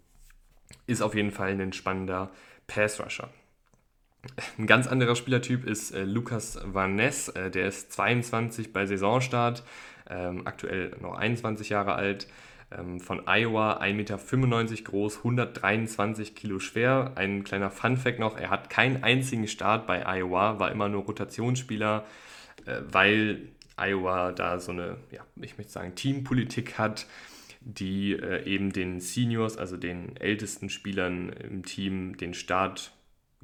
Speaker 1: ist auf jeden Fall ein spannender Pass-Rusher. Ein ganz anderer Spielertyp ist äh, Lukas Van Ness, äh, der ist 22 bei Saisonstart, ähm, aktuell noch 21 Jahre alt, ähm, von Iowa, 1,95 Meter groß, 123 Kilo schwer. Ein kleiner Fun-Fact noch: Er hat keinen einzigen Start bei Iowa, war immer nur Rotationsspieler, äh, weil Iowa da so eine, ja, ich möchte sagen, Teampolitik hat die äh, eben den Seniors, also den ältesten Spielern im Team, den Start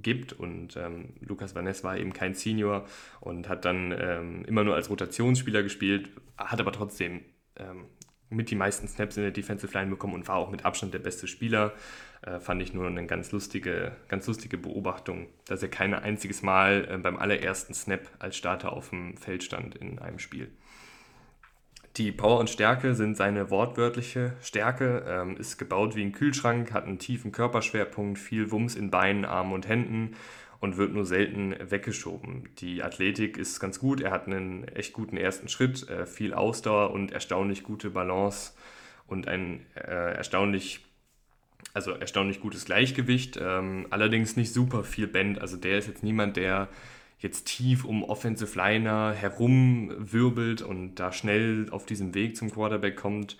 Speaker 1: gibt. Und ähm, Lukas Vaness war eben kein Senior und hat dann ähm, immer nur als Rotationsspieler gespielt, hat aber trotzdem ähm, mit die meisten Snaps in der Defensive Line bekommen und war auch mit Abstand der beste Spieler. Äh, fand ich nur eine ganz lustige, ganz lustige Beobachtung, dass er kein einziges Mal äh, beim allerersten Snap als Starter auf dem Feld stand in einem Spiel. Die Power und Stärke sind seine wortwörtliche Stärke, ähm, ist gebaut wie ein Kühlschrank, hat einen tiefen Körperschwerpunkt, viel Wumms in Beinen, Armen und Händen und wird nur selten weggeschoben. Die Athletik ist ganz gut, er hat einen echt guten ersten Schritt, äh, viel Ausdauer und erstaunlich gute Balance und ein äh, erstaunlich also erstaunlich gutes Gleichgewicht, ähm, allerdings nicht super viel Band. Also der ist jetzt niemand, der jetzt tief um Offensive Liner herumwirbelt und da schnell auf diesem Weg zum Quarterback kommt,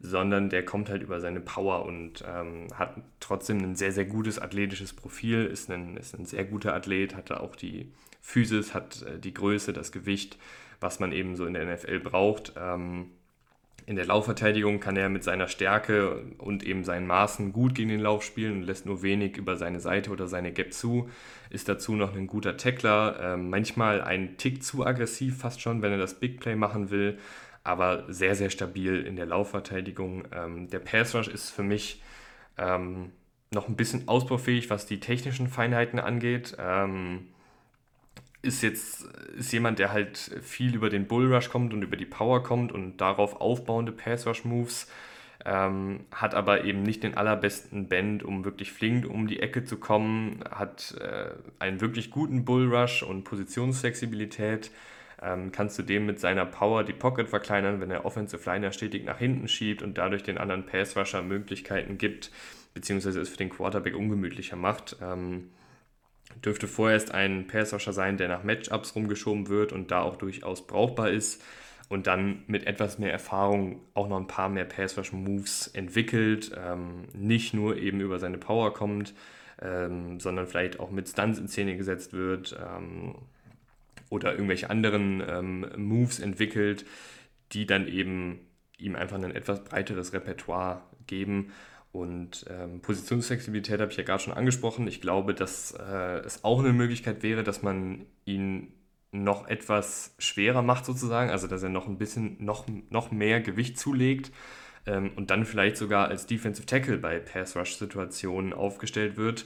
Speaker 1: sondern der kommt halt über seine Power und ähm, hat trotzdem ein sehr, sehr gutes athletisches Profil, ist ein, ist ein sehr guter Athlet, hat auch die Physis, hat äh, die Größe, das Gewicht, was man eben so in der NFL braucht. Ähm, in der Laufverteidigung kann er mit seiner Stärke und eben seinen Maßen gut gegen den Lauf spielen und lässt nur wenig über seine Seite oder seine Gap zu. Ist dazu noch ein guter Tackler, äh, manchmal ein Tick zu aggressiv fast schon, wenn er das Big Play machen will, aber sehr, sehr stabil in der Laufverteidigung. Ähm, der Pass Rush ist für mich ähm, noch ein bisschen ausbaufähig, was die technischen Feinheiten angeht. Ähm, ist jetzt ist jemand, der halt viel über den Bullrush kommt und über die Power kommt und darauf aufbauende Pass-Rush-Moves, ähm, hat aber eben nicht den allerbesten Bend, um wirklich flink um die Ecke zu kommen, hat äh, einen wirklich guten Bullrush und Positionsflexibilität, ähm, kann zudem mit seiner Power die Pocket verkleinern, wenn er Offensive Liner stetig nach hinten schiebt und dadurch den anderen Pass-Rusher Möglichkeiten gibt, beziehungsweise es für den Quarterback ungemütlicher macht. Ähm, dürfte vorerst ein Pass-Rusher sein, der nach Matchups rumgeschoben wird und da auch durchaus brauchbar ist und dann mit etwas mehr Erfahrung auch noch ein paar mehr Pass-Rush-Moves entwickelt, ähm, nicht nur eben über seine Power kommt, ähm, sondern vielleicht auch mit Stunts in Szene gesetzt wird ähm, oder irgendwelche anderen ähm, Moves entwickelt, die dann eben ihm einfach ein etwas breiteres Repertoire geben. Und ähm, Positionsflexibilität habe ich ja gerade schon angesprochen. Ich glaube, dass äh, es auch eine Möglichkeit wäre, dass man ihn noch etwas schwerer macht sozusagen, also dass er noch ein bisschen noch, noch mehr Gewicht zulegt ähm, und dann vielleicht sogar als Defensive Tackle bei Pass-Rush-Situationen aufgestellt wird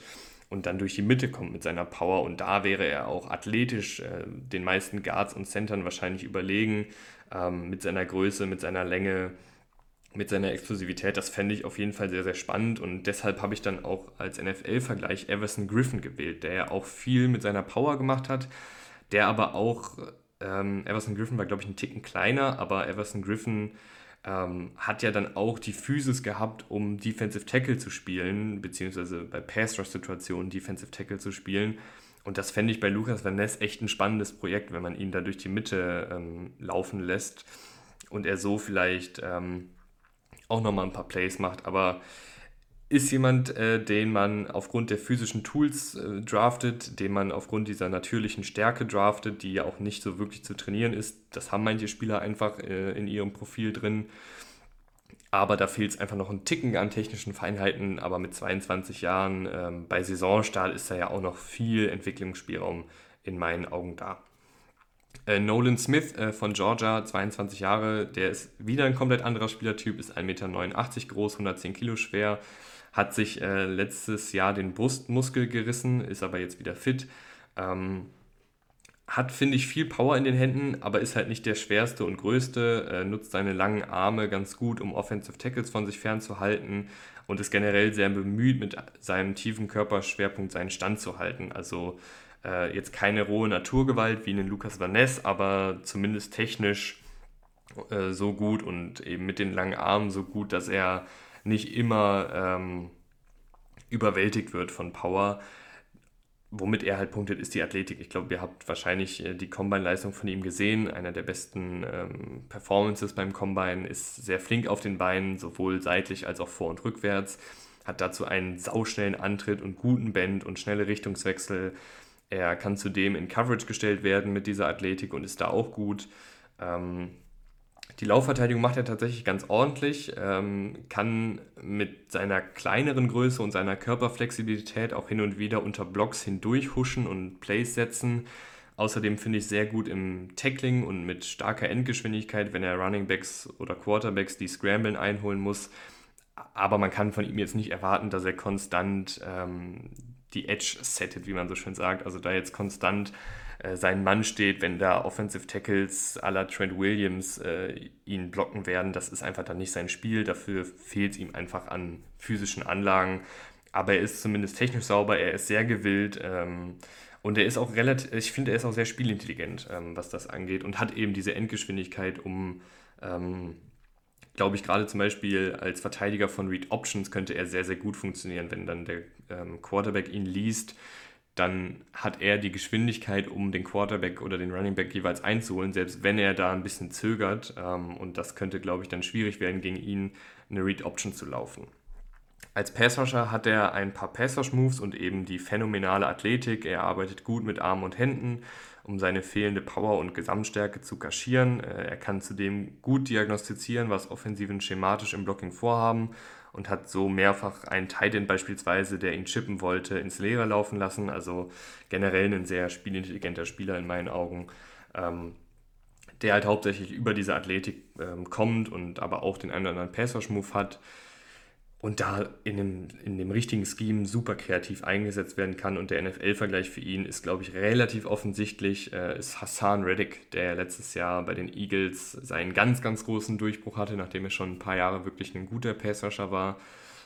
Speaker 1: und dann durch die Mitte kommt mit seiner Power. Und da wäre er auch athletisch äh, den meisten Guards und Centern wahrscheinlich überlegen, ähm, mit seiner Größe, mit seiner Länge, mit seiner Explosivität. Das fände ich auf jeden Fall sehr, sehr spannend. Und deshalb habe ich dann auch als NFL-Vergleich Everson Griffin gewählt, der ja auch viel mit seiner Power gemacht hat, der aber auch, ähm, Everson Griffin war, glaube ich, ein Ticken kleiner, aber Everson Griffin ähm, hat ja dann auch die Physis gehabt, um Defensive Tackle zu spielen, beziehungsweise bei Pass-Rush-Situationen Defensive Tackle zu spielen. Und das fände ich bei Lukas Van Ness echt ein spannendes Projekt, wenn man ihn da durch die Mitte ähm, laufen lässt und er so vielleicht ähm, auch nochmal ein paar Plays macht. Aber ist jemand, äh, den man aufgrund der physischen Tools äh, draftet, den man aufgrund dieser natürlichen Stärke draftet, die ja auch nicht so wirklich zu trainieren ist. Das haben manche Spieler einfach äh, in ihrem Profil drin. Aber da fehlt es einfach noch ein Ticken an technischen Feinheiten. Aber mit 22 Jahren ähm, bei Saisonstart ist da ja auch noch viel Entwicklungsspielraum in meinen Augen da. Äh, Nolan Smith äh, von Georgia, 22 Jahre, der ist wieder ein komplett anderer Spielertyp, ist 1,89 Meter groß, 110 Kilo schwer hat sich äh, letztes Jahr den Brustmuskel gerissen, ist aber jetzt wieder fit. Ähm, hat, finde ich, viel Power in den Händen, aber ist halt nicht der schwerste und größte, äh, nutzt seine langen Arme ganz gut, um Offensive Tackles von sich fernzuhalten und ist generell sehr bemüht, mit seinem tiefen Körperschwerpunkt seinen Stand zu halten. Also äh, jetzt keine rohe Naturgewalt wie einen Lukas Van Ness, aber zumindest technisch äh, so gut und eben mit den langen Armen so gut, dass er nicht immer ähm, überwältigt wird von Power. Womit er halt punktet, ist die Athletik. Ich glaube, ihr habt wahrscheinlich äh, die Combine-Leistung von ihm gesehen. Einer der besten ähm, Performances beim Combine ist sehr flink auf den Beinen, sowohl seitlich als auch vor- und rückwärts. Hat dazu einen sauschnellen Antritt und guten Bend und schnelle Richtungswechsel. Er kann zudem in Coverage gestellt werden mit dieser Athletik und ist da auch gut. Ähm, die Laufverteidigung macht er tatsächlich ganz ordentlich, ähm, kann mit seiner kleineren Größe und seiner Körperflexibilität auch hin und wieder unter Blocks hindurch huschen und Plays setzen. Außerdem finde ich sehr gut im Tackling und mit starker Endgeschwindigkeit, wenn er Runningbacks oder Quarterbacks die Scramblen einholen muss. Aber man kann von ihm jetzt nicht erwarten, dass er konstant ähm, die Edge settet, wie man so schön sagt. Also da jetzt konstant äh, sein Mann steht, wenn da Offensive Tackles à la Trent Williams äh, ihn blocken werden. Das ist einfach dann nicht sein Spiel. Dafür fehlt es ihm einfach an physischen Anlagen. Aber er ist zumindest technisch sauber, er ist sehr gewillt. Ähm, und er ist auch relativ, ich finde, er ist auch sehr spielintelligent, ähm, was das angeht und hat eben diese Endgeschwindigkeit, um, ähm, glaube ich, gerade zum Beispiel als Verteidiger von Read Options könnte er sehr, sehr gut funktionieren, wenn dann der ähm, Quarterback ihn liest dann hat er die Geschwindigkeit, um den Quarterback oder den Running Back jeweils einzuholen, selbst wenn er da ein bisschen zögert. Ähm, und das könnte, glaube ich, dann schwierig werden, gegen ihn eine Read Option zu laufen. Als Passrusher hat er ein paar Passrush-Moves und eben die phänomenale Athletik. Er arbeitet gut mit Armen und Händen, um seine fehlende Power und Gesamtstärke zu kaschieren. Äh, er kann zudem gut diagnostizieren, was Offensiven schematisch im Blocking vorhaben und hat so mehrfach einen Titan beispielsweise, der ihn chippen wollte, ins Leere laufen lassen. Also generell ein sehr spielintelligenter Spieler in meinen Augen, ähm, der halt hauptsächlich über diese Athletik ähm, kommt und aber auch den einen oder anderen Pass-Rush-Move hat und da in dem, in dem richtigen Scheme super kreativ eingesetzt werden kann. Und der NFL-Vergleich für ihn ist, glaube ich, relativ offensichtlich, äh, ist Hassan Reddick, der letztes Jahr bei den Eagles seinen ganz, ganz großen Durchbruch hatte, nachdem er schon ein paar Jahre wirklich ein guter Passrusher war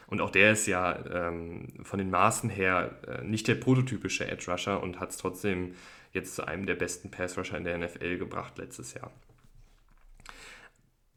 Speaker 1: Und auch der ist ja ähm, von den Maßen her äh, nicht der prototypische Edge Rusher und hat es trotzdem jetzt zu einem der besten Pass Rusher in der NFL gebracht letztes Jahr.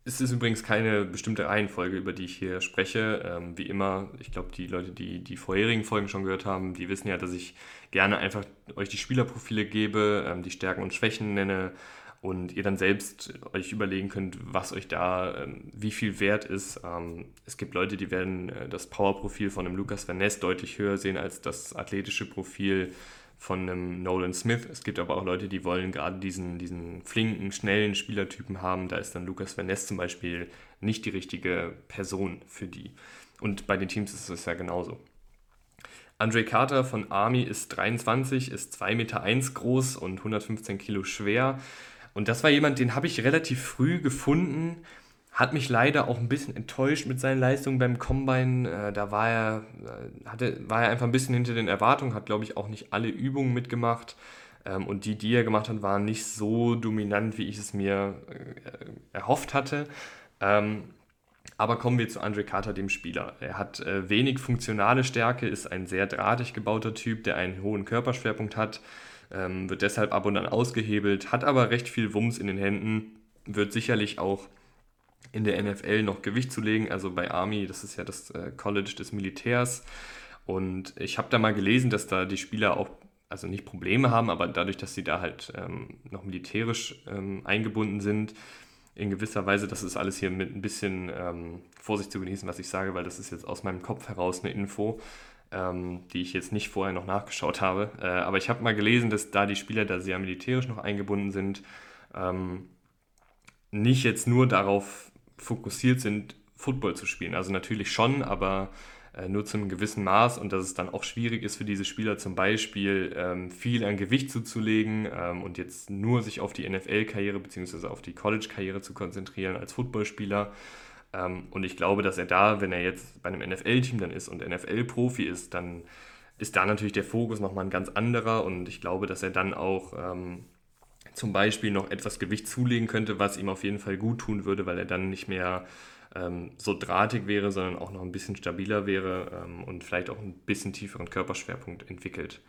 Speaker 1: Es ist übrigens keine bestimmte Reihenfolge, über die ich hier spreche. Ähm, wie immer, ich glaube, die Leute, die die vorherigen Folgen schon gehört haben, die wissen ja, dass ich gerne einfach euch die Spielerprofile gebe, ähm, die Stärken und Schwächen nenne und ihr dann selbst euch überlegen könnt, was euch da, ähm, wie viel wert ist. Ähm, es gibt Leute, die werden äh, das Powerprofil von einem Lukas Van Ness deutlich höher sehen als das athletische Profil von einem Nolan Smith. Es gibt aber auch Leute, die wollen gerade diesen, diesen flinken, schnellen Spielertypen haben. Da ist dann Lukas Van Ness zum Beispiel nicht die richtige Person für die. Und bei den Teams ist es ja genauso. Andre Carter von Army ist 23, ist 2,1 Meter groß und 115 Kilo schwer. Und das war jemand, den habe ich relativ früh gefunden hat mich leider auch ein bisschen enttäuscht mit seinen Leistungen beim Combine. Äh, da war er, äh, hatte, war er einfach ein bisschen hinter den Erwartungen, hat, glaube ich, auch nicht alle Übungen mitgemacht. Ähm, und die, die er gemacht hat, waren nicht so dominant, wie ich es mir äh, erhofft hatte. Ähm, aber kommen wir zu Andre Carter, dem Spieler. Er hat wenig funktionale Stärke, ist ein sehr drahtig gebauter Typ, der einen hohen Körperschwerpunkt hat, ähm, wird deshalb ab und an ausgehebelt, hat aber recht viel Wumms in den Händen, wird sicherlich auch in der NFL noch Gewicht zu legen. Also bei Army, das ist ja das äh, College des Militärs. Und ich habe da mal gelesen, dass da die Spieler auch, also nicht Probleme haben, aber dadurch, dass sie da halt ähm, noch militärisch ähm, eingebunden sind, in gewisser Weise, das ist alles hier mit ein bisschen ähm, Vorsicht zu genießen, was ich sage, weil das ist jetzt aus meinem Kopf heraus eine Info, ähm, die ich jetzt nicht vorher noch nachgeschaut habe. Äh, aber ich habe mal gelesen, dass da die Spieler, da ja militärisch noch eingebunden sind, ähm, nicht jetzt nur darauf fokussiert sind, Football zu spielen. Also natürlich schon, aber äh, nur zu einem gewissen Maß und dass es dann auch schwierig ist für diese Spieler zum Beispiel ähm, viel an Gewicht zuzulegen ähm, und jetzt nur sich auf die NFL-Karriere bzw. auf die College-Karriere zu konzentrieren als Footballspieler. Ähm, und ich glaube, dass er da, wenn er jetzt bei einem NFL-Team dann ist und NFL-Profi ist, dann ist da natürlich der Fokus nochmal ein ganz anderer und ich glaube, dass er dann auch ähm, zum Beispiel noch etwas Gewicht zulegen könnte, was ihm auf jeden Fall gut tun würde, weil er dann nicht mehr ähm, so drahtig wäre, sondern auch noch ein bisschen stabiler wäre ähm, und vielleicht auch ein bisschen tieferen Körperschwerpunkt entwickelt.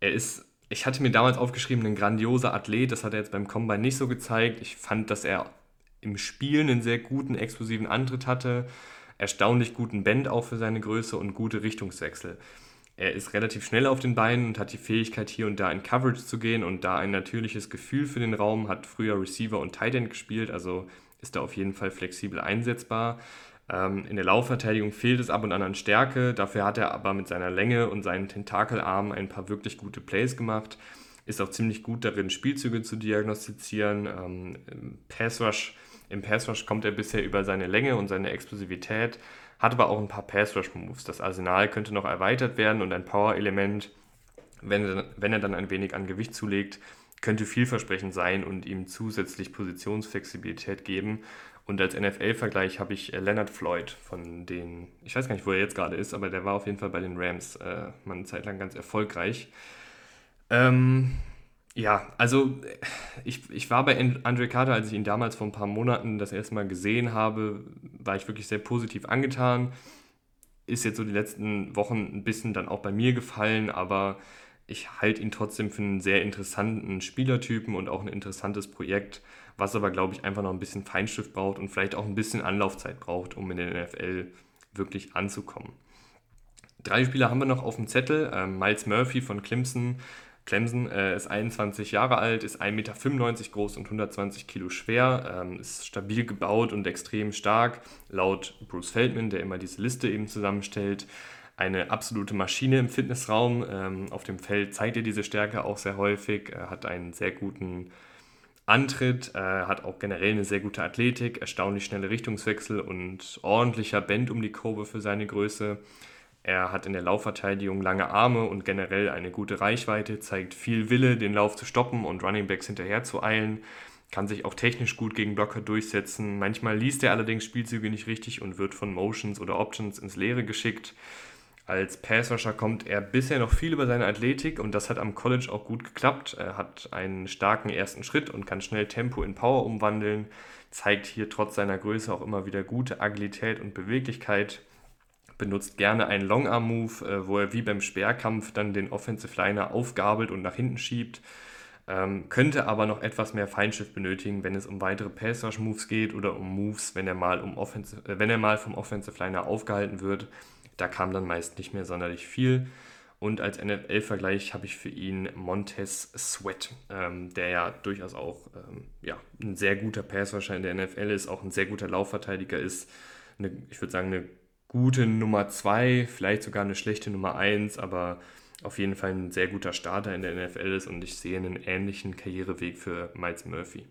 Speaker 1: Er ist, ich hatte mir damals aufgeschrieben, ein grandioser Athlet, das hat er jetzt beim Combine nicht so gezeigt. Ich fand, dass er im Spiel einen sehr guten, explosiven Antritt hatte, erstaunlich guten Bend auch für seine Größe und gute Richtungswechsel. Er ist relativ schnell auf den Beinen und hat die Fähigkeit, hier und da in Coverage zu gehen und da ein natürliches Gefühl für den Raum, hat früher Receiver und Tight End gespielt, also ist da auf jeden Fall flexibel einsetzbar. Ähm, in der Laufverteidigung fehlt es ab und an an Stärke, dafür hat er aber mit seiner Länge und seinen Tentakelarmen ein paar wirklich gute Plays gemacht. Ist auch ziemlich gut darin, Spielzüge zu diagnostizieren. Ähm, im, Pass -Rush, Im Pass Rush kommt er bisher über seine Länge und seine Explosivität hat aber auch ein paar Pass-Rush-Moves. Das Arsenal könnte noch erweitert werden und ein Power-Element, wenn, wenn er dann ein wenig an Gewicht zulegt, könnte vielversprechend sein und ihm zusätzlich Positionsflexibilität geben. Und als NFL-Vergleich habe ich äh, Leonard Floyd von den, ich weiß gar nicht, wo er jetzt gerade ist, aber der war auf jeden Fall bei den Rams äh, mal eine Zeit lang ganz erfolgreich. Ähm, ja, also ich, ich war bei Andre Carter, als ich ihn damals vor ein paar Monaten das erste Mal gesehen habe, war ich wirklich sehr positiv angetan. Ist jetzt so die letzten Wochen ein bisschen dann auch bei mir gefallen, aber ich halte ihn trotzdem für einen sehr interessanten Spielertypen und auch ein interessantes Projekt, was aber, glaube ich, einfach noch ein bisschen Feinstift braucht und vielleicht auch ein bisschen Anlaufzeit braucht, um in der NFL wirklich anzukommen. Drei Spieler haben wir noch auf dem Zettel. Ähm, Miles Murphy von Clemson Clemson äh, ist 21 Jahre alt, ist 1,95 Meter groß und 120 Kilo schwer, ähm, ist stabil gebaut und extrem stark. Laut Bruce Feldman, der immer diese Liste eben zusammenstellt, eine absolute Maschine im Fitnessraum. Ähm, auf dem Feld zeigt er diese Stärke auch sehr häufig. Er hat einen sehr guten Antritt, äh, hat auch generell eine sehr gute Athletik, erstaunlich schnelle Richtungswechsel und ordentlicher Bend um die Kurve für seine Größe. Er hat in der Laufverteidigung lange Arme und generell eine gute Reichweite, zeigt viel Wille, den Lauf zu stoppen und Runningbacks hinterher zu eilen, kann sich auch technisch gut gegen Blocker durchsetzen. Manchmal liest er allerdings Spielzüge nicht richtig und wird von Motions oder Options ins Leere geschickt. Als Passrusher kommt er bisher noch viel über seine Athletik und das hat am College auch gut geklappt. Er hat einen starken ersten Schritt und kann schnell Tempo in Power umwandeln, zeigt hier trotz seiner Größe auch immer wieder gute Agilität und Beweglichkeit benutzt gerne einen Longarm-Move, äh, wo er wie beim Speerkampf dann den Offensive Liner aufgabelt und nach hinten schiebt. Ähm, könnte aber noch etwas mehr Feindschiff benötigen, wenn es um weitere Pass Rush Moves geht oder um Moves, wenn er mal, um Offensive, äh, wenn er mal vom Offensive Liner aufgehalten wird. Da kam dann meist nicht mehr sonderlich viel. Und als NFL-Vergleich habe ich für ihn Montez Sweat, ähm, der ja durchaus auch ähm, ja, ein sehr guter Passwasher in der NFL ist, auch ein sehr guter Laufverteidiger ist. Eine, ich würde sagen, eine gute Nummer 2, vielleicht sogar eine schlechte Nummer 1, aber auf jeden Fall ein sehr guter Starter in der NFL ist und ich sehe einen ähnlichen Karriereweg für Miles Murphy.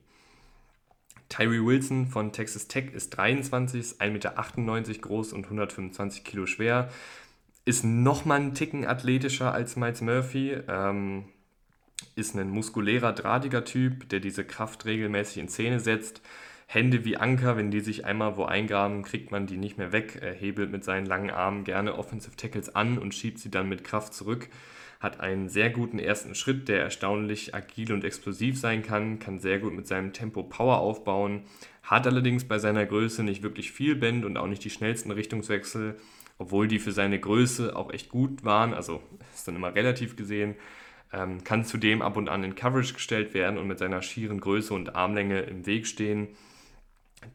Speaker 1: Tyree Wilson von Texas Tech ist 23, ist 1,98 Meter groß und 125 Kilo schwer. Ist nochmal einen Ticken athletischer als Miles Murphy. Ähm, ist ein muskulärer, drahtiger Typ, der diese Kraft regelmäßig in Szene setzt. Hände wie Anker, wenn die sich einmal wo eingraben, kriegt man die nicht mehr weg. Er hebelt mit seinen langen Armen gerne Offensive Tackles an und schiebt sie dann mit Kraft zurück. Hat einen sehr guten ersten Schritt, der erstaunlich agil und explosiv sein kann, kann sehr gut mit seinem Tempo Power aufbauen, hat allerdings bei seiner Größe nicht wirklich viel Bend und auch nicht die schnellsten Richtungswechsel, obwohl die für seine Größe auch echt gut waren, also ist dann immer relativ gesehen. Ähm, kann zudem ab und an in Coverage gestellt werden und mit seiner schieren Größe und Armlänge im Weg stehen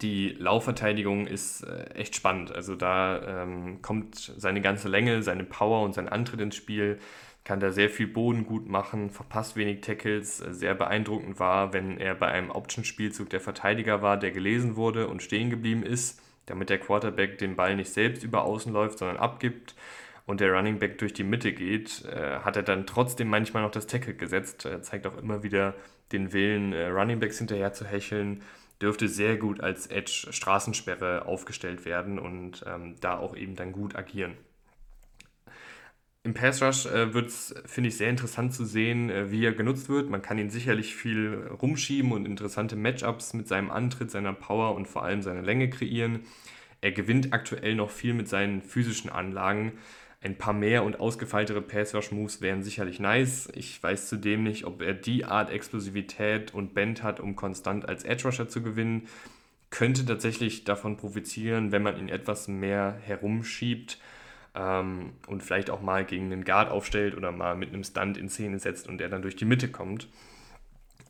Speaker 1: die Laufverteidigung ist äh, echt spannend. Also da ähm, kommt seine ganze Länge, seine Power und sein Antritt ins Spiel, kann da sehr viel Boden gut machen, verpasst wenig Tackles. Äh, sehr beeindruckend war, wenn er bei einem Option-Spielzug der Verteidiger war, der gelesen wurde und stehen geblieben ist, damit der Quarterback den Ball nicht selbst über außen läuft, sondern abgibt und der Running Back durch die Mitte geht, äh, hat er dann trotzdem manchmal noch das Tackle gesetzt. Er zeigt auch immer wieder den Willen, äh, Running Backs hinterher zu hecheln dürfte sehr gut als Edge Straßensperre aufgestellt werden und ähm, da auch eben dann gut agieren. Im Pass Rush äh, wird es, finde ich, sehr interessant zu sehen, äh, wie er genutzt wird. Man kann ihn sicherlich viel rumschieben und interessante Matchups mit seinem Antritt, seiner Power und vor allem seiner Länge kreieren. Er gewinnt aktuell noch viel mit seinen physischen Anlagen. Ein paar mehr und ausgefeiltere Pass-Rush-Moves wären sicherlich nice. Ich weiß zudem nicht, ob er die Art Explosivität und Bend hat, um konstant als Edge-Rusher zu gewinnen. Könnte tatsächlich davon profitieren, wenn man ihn etwas mehr herumschiebt ähm, und vielleicht auch mal gegen einen Guard aufstellt oder mal mit einem Stunt in Szene setzt und er dann durch die Mitte kommt.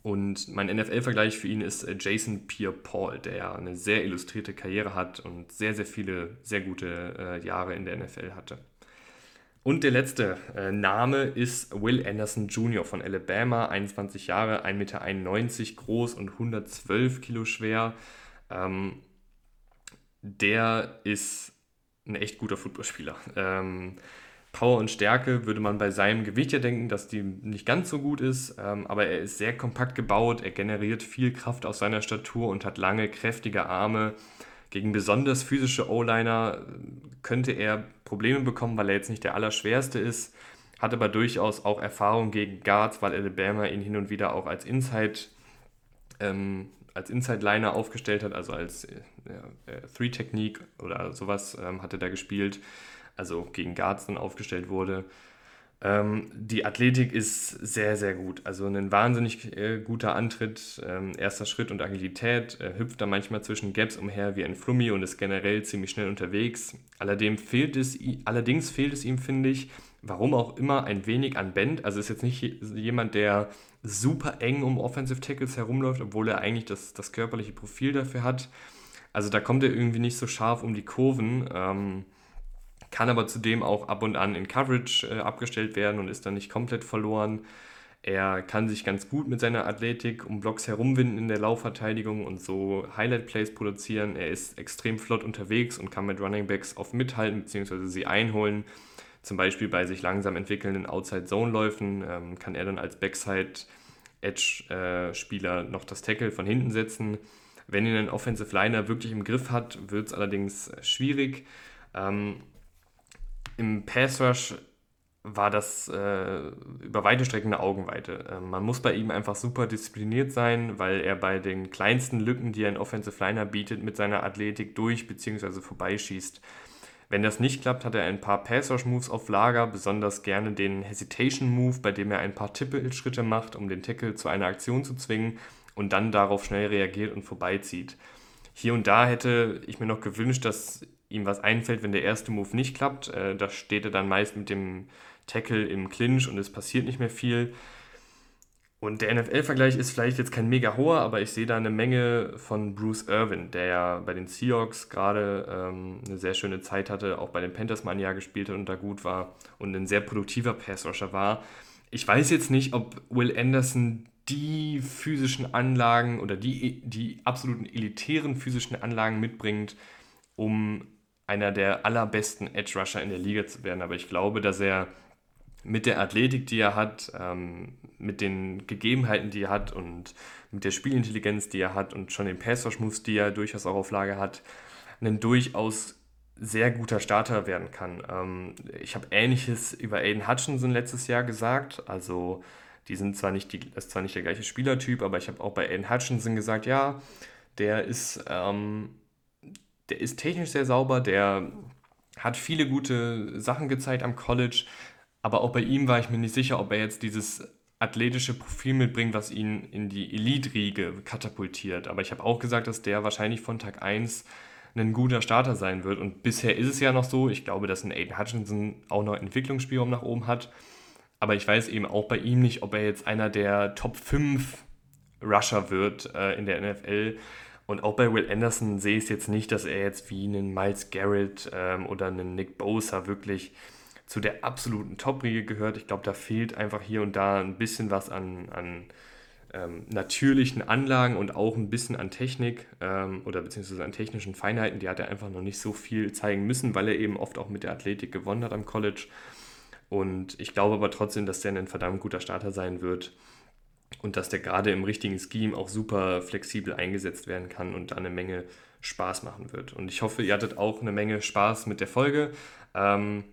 Speaker 1: Und mein NFL-Vergleich für ihn ist äh, Jason Pierre-Paul, der ja eine sehr illustrierte Karriere hat und sehr, sehr viele sehr gute äh, Jahre in der NFL hatte. Und der letzte äh, Name ist Will Anderson Jr. von Alabama, 21 Jahre, 1,91 Meter groß und 112 Kilo schwer. Ähm, der ist ein echt guter Footballspieler. Ähm, Power und Stärke würde man bei seinem Gewicht ja denken, dass die nicht ganz so gut ist, ähm, aber er ist sehr kompakt gebaut, er generiert viel Kraft aus seiner Statur und hat lange, kräftige Arme. Gegen besonders physische O-Liner könnte er Probleme bekommen, weil er jetzt nicht der Allerschwerste ist, hat aber durchaus auch Erfahrung gegen Guards, weil Alabama ihn hin und wieder auch als Inside, ähm, als Inside-Liner aufgestellt hat, also als äh, äh, Three-Technique oder sowas ähm, hatte da gespielt, also gegen Guards dann aufgestellt wurde. Ähm, die Athletik ist sehr, sehr gut. Also ein wahnsinnig äh, guter Antritt, ähm, erster Schritt und Agilität. Er hüpft da manchmal zwischen Gaps umher wie ein Flummi und ist generell ziemlich schnell unterwegs. Allerdings fehlt es, allerdings fehlt es ihm, finde ich, warum auch immer, ein wenig an Bend. Also ist jetzt nicht jemand, der super eng um Offensive Tackles herumläuft, obwohl er eigentlich das, das körperliche Profil dafür hat. Also da kommt er irgendwie nicht so scharf um die Kurven. Ähm, kann aber zudem auch ab und an in Coverage äh, abgestellt werden und ist dann nicht komplett verloren. Er kann sich ganz gut mit seiner Athletik um Blocks herumwinden in der Laufverteidigung und so Highlight-Plays produzieren. Er ist extrem flott unterwegs und kann mit Running Backs oft mithalten bzw. sie einholen. Zum Beispiel bei sich langsam entwickelnden Outside-Zone-Läufen ähm, kann er dann als Backside-Edge-Spieler noch das Tackle von hinten setzen. Wenn ihn ein Offensive Liner wirklich im Griff hat, wird es allerdings schwierig. Ähm, im Pass Rush war das äh, über weite Strecken eine Augenweite. Äh, man muss bei ihm einfach super diszipliniert sein, weil er bei den kleinsten Lücken, die ein Offensive Liner bietet, mit seiner Athletik durch bzw. vorbeischießt. Wenn das nicht klappt, hat er ein paar Pass-Rush-Moves auf Lager, besonders gerne den Hesitation-Move, bei dem er ein paar Tippelschritte macht, um den Tackle zu einer Aktion zu zwingen und dann darauf schnell reagiert und vorbeizieht. Hier und da hätte ich mir noch gewünscht, dass ihm was einfällt, wenn der erste Move nicht klappt. Äh, da steht er dann meist mit dem Tackle im Clinch und es passiert nicht mehr viel. Und der NFL-Vergleich ist vielleicht jetzt kein mega hoher, aber ich sehe da eine Menge von Bruce Irvin, der ja bei den Seahawks gerade ähm, eine sehr schöne Zeit hatte, auch bei den Panthers mal ein Jahr gespielt hat und da gut war und ein sehr produktiver Pass-Rusher war. Ich weiß jetzt nicht, ob Will Anderson die physischen Anlagen oder die, die absoluten elitären physischen Anlagen mitbringt, um einer der allerbesten Edge-Rusher in der Liga zu werden. Aber ich glaube, dass er mit der Athletik, die er hat, ähm, mit den Gegebenheiten, die er hat und mit der Spielintelligenz, die er hat und schon den Pass-Rush-Moves, die er durchaus auch auf Lage hat, ein durchaus sehr guter Starter werden kann. Ähm, ich habe Ähnliches über Aiden Hutchinson letztes Jahr gesagt. Also die sind zwar nicht, die, das ist zwar nicht der gleiche Spielertyp, aber ich habe auch bei Aiden Hutchinson gesagt, ja, der ist, ähm, der ist technisch sehr sauber, der hat viele gute Sachen gezeigt am College, aber auch bei ihm war ich mir nicht sicher, ob er jetzt dieses athletische Profil mitbringt, was ihn in die Elite-Riege katapultiert. Aber ich habe auch gesagt, dass der wahrscheinlich von Tag 1 ein guter Starter sein wird. Und bisher ist es ja noch so. Ich glaube, dass ein Aiden Hutchinson auch noch Entwicklungsspielraum nach oben hat. Aber ich weiß eben auch bei ihm nicht, ob er jetzt einer der Top 5 Rusher wird äh, in der NFL. Und auch bei Will Anderson sehe ich es jetzt nicht, dass er jetzt wie einen Miles Garrett ähm, oder einen Nick Bosa wirklich zu der absoluten Top-Riege gehört. Ich glaube, da fehlt einfach hier und da ein bisschen was an, an ähm, natürlichen Anlagen und auch ein bisschen an Technik ähm, oder beziehungsweise an technischen Feinheiten. Die hat er einfach noch nicht so viel zeigen müssen, weil er eben oft auch mit der Athletik gewonnen hat am College. Und ich glaube aber trotzdem, dass der ein verdammt guter Starter sein wird und dass der gerade im richtigen Scheme auch super flexibel eingesetzt werden kann und da eine Menge Spaß machen wird. Und ich hoffe, ihr hattet auch eine Menge Spaß mit der Folge. Ähm,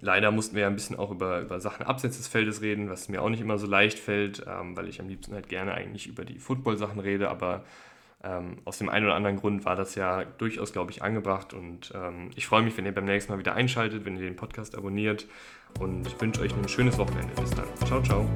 Speaker 1: Leider mussten wir ja ein bisschen auch über, über Sachen abseits des Feldes reden, was mir auch nicht immer so leicht fällt, ähm, weil ich am liebsten halt gerne eigentlich über die Football-Sachen rede, aber ähm, aus dem einen oder anderen Grund war das ja durchaus, glaube ich, angebracht und ähm, ich freue mich, wenn ihr beim nächsten Mal wieder einschaltet, wenn ihr den Podcast abonniert und wünsche euch ein schönes Wochenende. Bis dann. Ciao, ciao.